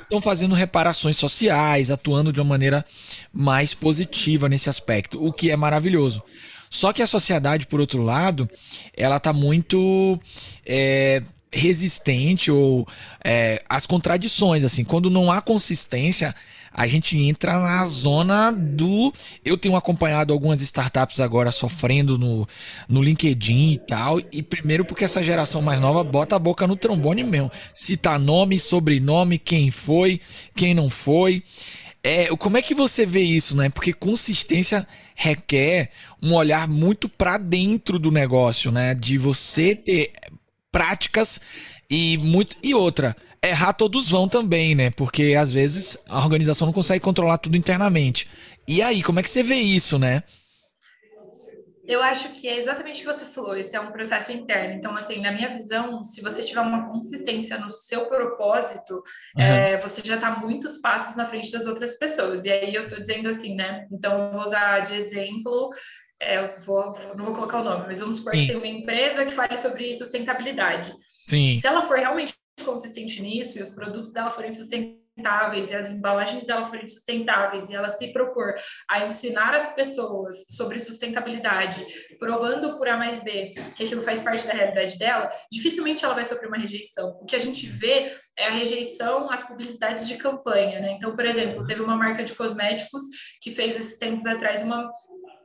estão fazendo reparações sociais, atuando de uma maneira mais positiva nesse aspecto, o que é maravilhoso. Só que a sociedade, por outro lado, ela está muito é, resistente ou é, às contradições. Assim, quando não há consistência, a gente entra na zona do. Eu tenho acompanhado algumas startups agora sofrendo no, no LinkedIn e tal. E primeiro porque essa geração mais nova bota a boca no trombone mesmo. Cita nome, sobrenome, quem foi, quem não foi. É, como é que você vê isso, né? Porque consistência requer um olhar muito para dentro do negócio, né? De você ter práticas e muito e outra errar todos vão também, né? Porque às vezes a organização não consegue controlar tudo internamente. E aí, como é que você vê isso, né? Eu acho que é exatamente o que você falou, esse é um processo interno. Então, assim, na minha visão, se você tiver uma consistência no seu propósito, uhum. é, você já está muitos passos na frente das outras pessoas. E aí eu estou dizendo assim, né? Então, eu vou usar de exemplo, é, vou, não vou colocar o nome, mas vamos supor Sim. que tem uma empresa que fale sobre sustentabilidade. Sim. Se ela for realmente consistente nisso e os produtos dela forem sustentáveis e as embalagens dela forem sustentáveis e ela se propor a ensinar as pessoas sobre sustentabilidade, provando por A mais B que aquilo faz parte da realidade dela, dificilmente ela vai sofrer uma rejeição. O que a gente vê é a rejeição às publicidades de campanha, né? Então, por exemplo, teve uma marca de cosméticos que fez esses tempos atrás uma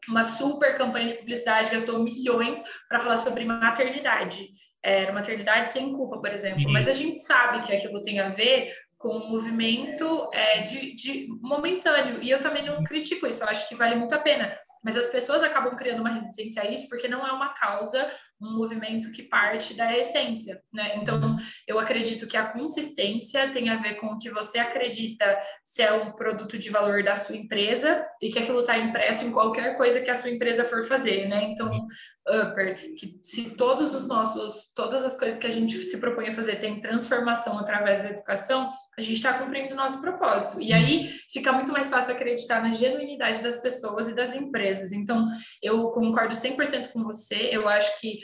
uma super campanha de publicidade, gastou milhões para falar sobre maternidade era maternidade sem culpa, por exemplo. Mas a gente sabe que aquilo tem a ver com um movimento é, de, de momentâneo. E eu também não critico isso, eu acho que vale muito a pena. Mas as pessoas acabam criando uma resistência a isso porque não é uma causa um movimento que parte da essência, né? Então, uhum. eu acredito que a consistência tem a ver com o que você acredita ser um produto de valor da sua empresa e que aquilo está impresso em qualquer coisa que a sua empresa for fazer, né? Então, upper, que se todos os nossos, todas as coisas que a gente se propõe a fazer tem transformação através da educação, a gente está cumprindo o nosso propósito. E aí fica muito mais fácil acreditar na genuinidade das pessoas e das empresas. Então, eu concordo 100% com você, eu acho que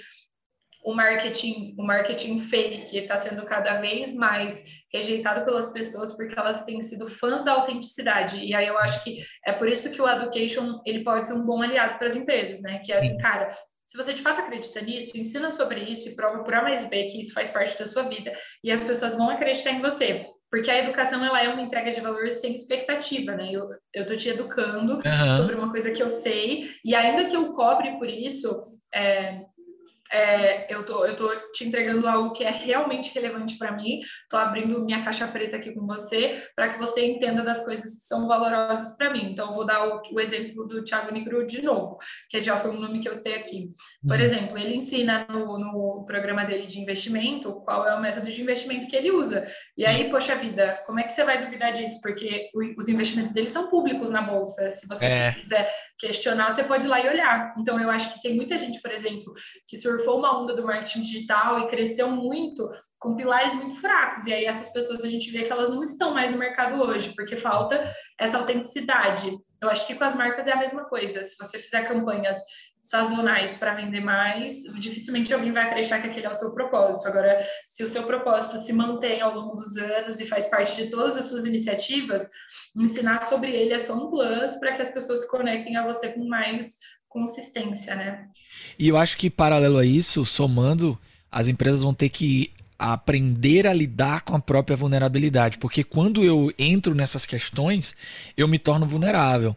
o marketing, o marketing fake está sendo cada vez mais rejeitado pelas pessoas porque elas têm sido fãs da autenticidade. E aí eu acho que é por isso que o education ele pode ser um bom aliado para as empresas, né? Que é assim, cara, se você de fato acredita nisso, ensina sobre isso e prova por A mais B que isso faz parte da sua vida e as pessoas vão acreditar em você. Porque a educação ela é uma entrega de valor sem expectativa, né? Eu, eu tô te educando uhum. sobre uma coisa que eu sei e ainda que eu cobre por isso, é, é, eu, tô, eu tô te entregando algo que é realmente relevante para mim, tô abrindo minha caixa preta aqui com você, para que você entenda das coisas que são valorosas para mim. Então, eu vou dar o, o, exemplo do Thiago Negro de novo, que já foi um nome que eu citei aqui. Por uhum. exemplo, ele ensina no, no programa dele de investimento qual é o método de investimento que ele usa. E aí, poxa vida, como é que você vai duvidar disso? Porque os investimentos dele são públicos na bolsa. Se você é. quiser questionar, você pode ir lá e olhar. Então, eu acho que tem muita gente, por exemplo, que surfou uma onda do marketing digital e cresceu muito com pilares muito fracos. E aí, essas pessoas a gente vê que elas não estão mais no mercado hoje, porque falta essa autenticidade. Eu acho que com as marcas é a mesma coisa. Se você fizer campanhas sazonais para vender mais, dificilmente alguém vai acreditar que aquele é o seu propósito. Agora, se o seu propósito se mantém ao longo dos anos e faz parte de todas as suas iniciativas, ensinar sobre ele é só um plus para que as pessoas se conectem a você com mais consistência, né? E eu acho que paralelo a isso, somando, as empresas vão ter que aprender a lidar com a própria vulnerabilidade, porque quando eu entro nessas questões, eu me torno vulnerável.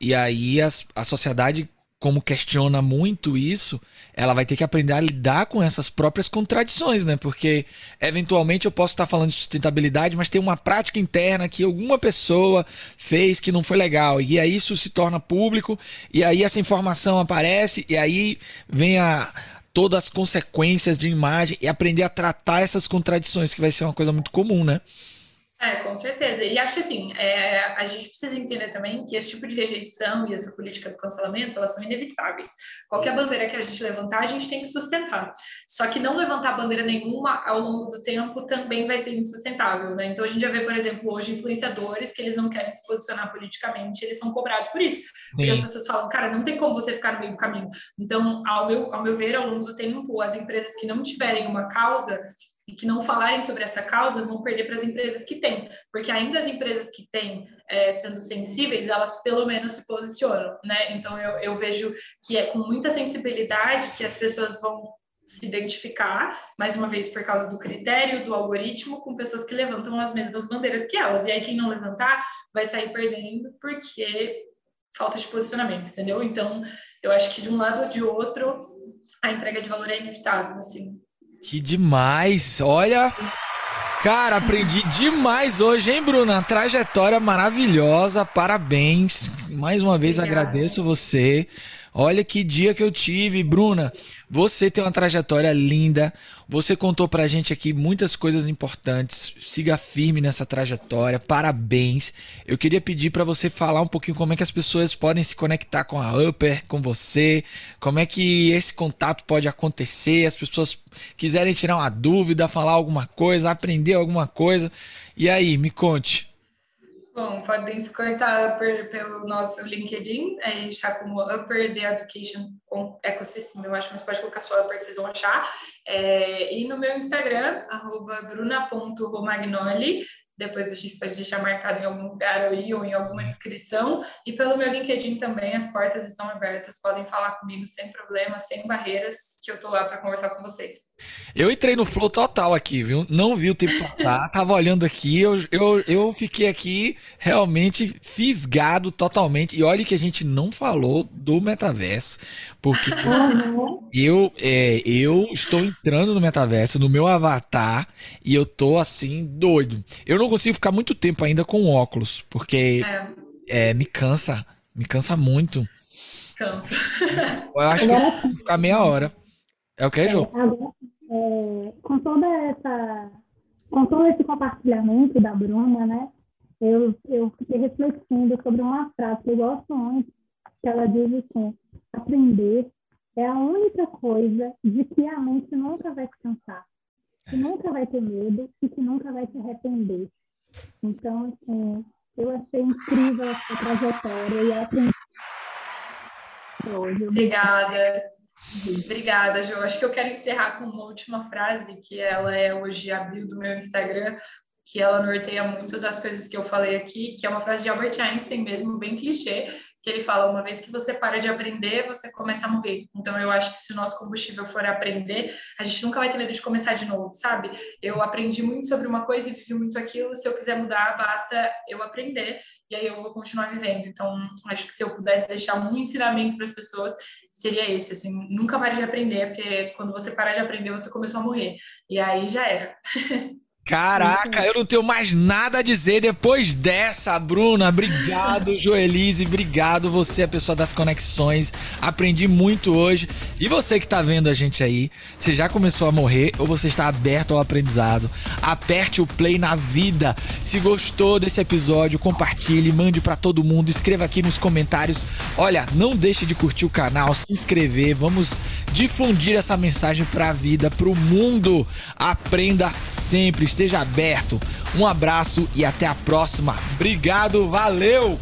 E aí as, a sociedade como questiona muito isso, ela vai ter que aprender a lidar com essas próprias contradições, né? Porque eventualmente eu posso estar falando de sustentabilidade, mas tem uma prática interna que alguma pessoa fez que não foi legal, e aí isso se torna público, e aí essa informação aparece, e aí vem a todas as consequências de imagem e aprender a tratar essas contradições, que vai ser uma coisa muito comum, né? É, com certeza. E acho que assim, é, a gente precisa entender também que esse tipo de rejeição e essa política do cancelamento, elas são inevitáveis. Qualquer bandeira que a gente levantar, a gente tem que sustentar. Só que não levantar bandeira nenhuma ao longo do tempo também vai ser insustentável, né? Então a gente já vê, por exemplo, hoje influenciadores que eles não querem se posicionar politicamente, eles são cobrados por isso. Porque as pessoas falam, cara, não tem como você ficar no meio do caminho. Então, ao meu, ao meu ver, ao longo do tempo, as empresas que não tiverem uma causa, e que não falarem sobre essa causa vão perder para as empresas que têm, porque ainda as empresas que têm, é, sendo sensíveis, elas pelo menos se posicionam, né? Então eu, eu vejo que é com muita sensibilidade que as pessoas vão se identificar, mais uma vez por causa do critério, do algoritmo, com pessoas que levantam as mesmas bandeiras que elas. E aí quem não levantar vai sair perdendo porque falta de posicionamento, entendeu? Então, eu acho que de um lado ou de outro, a entrega de valor é inevitável, assim. Que demais! Olha, cara, aprendi demais hoje, hein, Bruna? Trajetória maravilhosa, parabéns. Mais uma vez Obrigada. agradeço você. Olha que dia que eu tive, Bruna. Você tem uma trajetória linda. Você contou pra gente aqui muitas coisas importantes. Siga firme nessa trajetória. Parabéns. Eu queria pedir para você falar um pouquinho como é que as pessoas podem se conectar com a Upper, com você, como é que esse contato pode acontecer, as pessoas quiserem tirar uma dúvida, falar alguma coisa, aprender alguma coisa. E aí, me conte. Bom, podem se conectar Upper pelo nosso LinkedIn, a gente está como Upper The Education Ecosystem, eu acho, mas pode colocar só Upper que vocês vão achar. É, e no meu Instagram, arroba bruna.romagnoli, depois a gente pode deixar marcado em algum lugar aí ou em alguma descrição. E pelo meu LinkedIn também, as portas estão abertas, podem falar comigo sem problema, sem barreiras, que eu tô lá para conversar com vocês. Eu entrei no flow total aqui, viu? Não vi o tempo passar, tava olhando aqui, eu, eu, eu fiquei aqui realmente fisgado totalmente. E olha que a gente não falou do metaverso, porque eu, é, eu estou entrando no metaverso, no meu avatar, e eu tô assim, doido. Eu não consigo ficar muito tempo ainda com óculos, porque é. É, me cansa, me cansa muito. Cansa. Eu acho que eu vou ficar meia hora. É o que, Jô? É, com toda essa. Com todo esse compartilhamento da Bruna, né? Eu, eu fiquei refletindo sobre uma frase que eu gosto muito, que ela diz assim, aprender é a única coisa de que a mente nunca vai se cansar, que nunca vai ter medo e que nunca vai se arrepender. Então, assim, eu achei incrível essa trajetória e aprendi hoje. Obrigada. Obrigada, Jo. Acho que eu quero encerrar com uma última frase, que ela é hoje abriu do meu Instagram, que ela norteia muito das coisas que eu falei aqui, que é uma frase de Albert Einstein mesmo, bem clichê, que ele fala, uma vez que você para de aprender, você começa a morrer. Então, eu acho que se o nosso combustível for aprender, a gente nunca vai ter medo de começar de novo, sabe? Eu aprendi muito sobre uma coisa e vivi muito aquilo, se eu quiser mudar, basta eu aprender, e aí eu vou continuar vivendo. Então, acho que se eu pudesse deixar um ensinamento para as pessoas, seria esse, assim, nunca pare de aprender, porque quando você parar de aprender, você começou a morrer. E aí já era. Caraca, eu não tenho mais nada a dizer depois dessa, Bruna. Obrigado, Joelise. Obrigado, você, a pessoa das conexões. Aprendi muito hoje. E você que tá vendo a gente aí, você já começou a morrer ou você está aberto ao aprendizado? Aperte o play na vida. Se gostou desse episódio, compartilhe, mande para todo mundo, escreva aqui nos comentários. Olha, não deixe de curtir o canal, se inscrever. Vamos difundir essa mensagem para a vida, para o mundo. Aprenda sempre esteja aberto. Um abraço e até a próxima. Obrigado, valeu!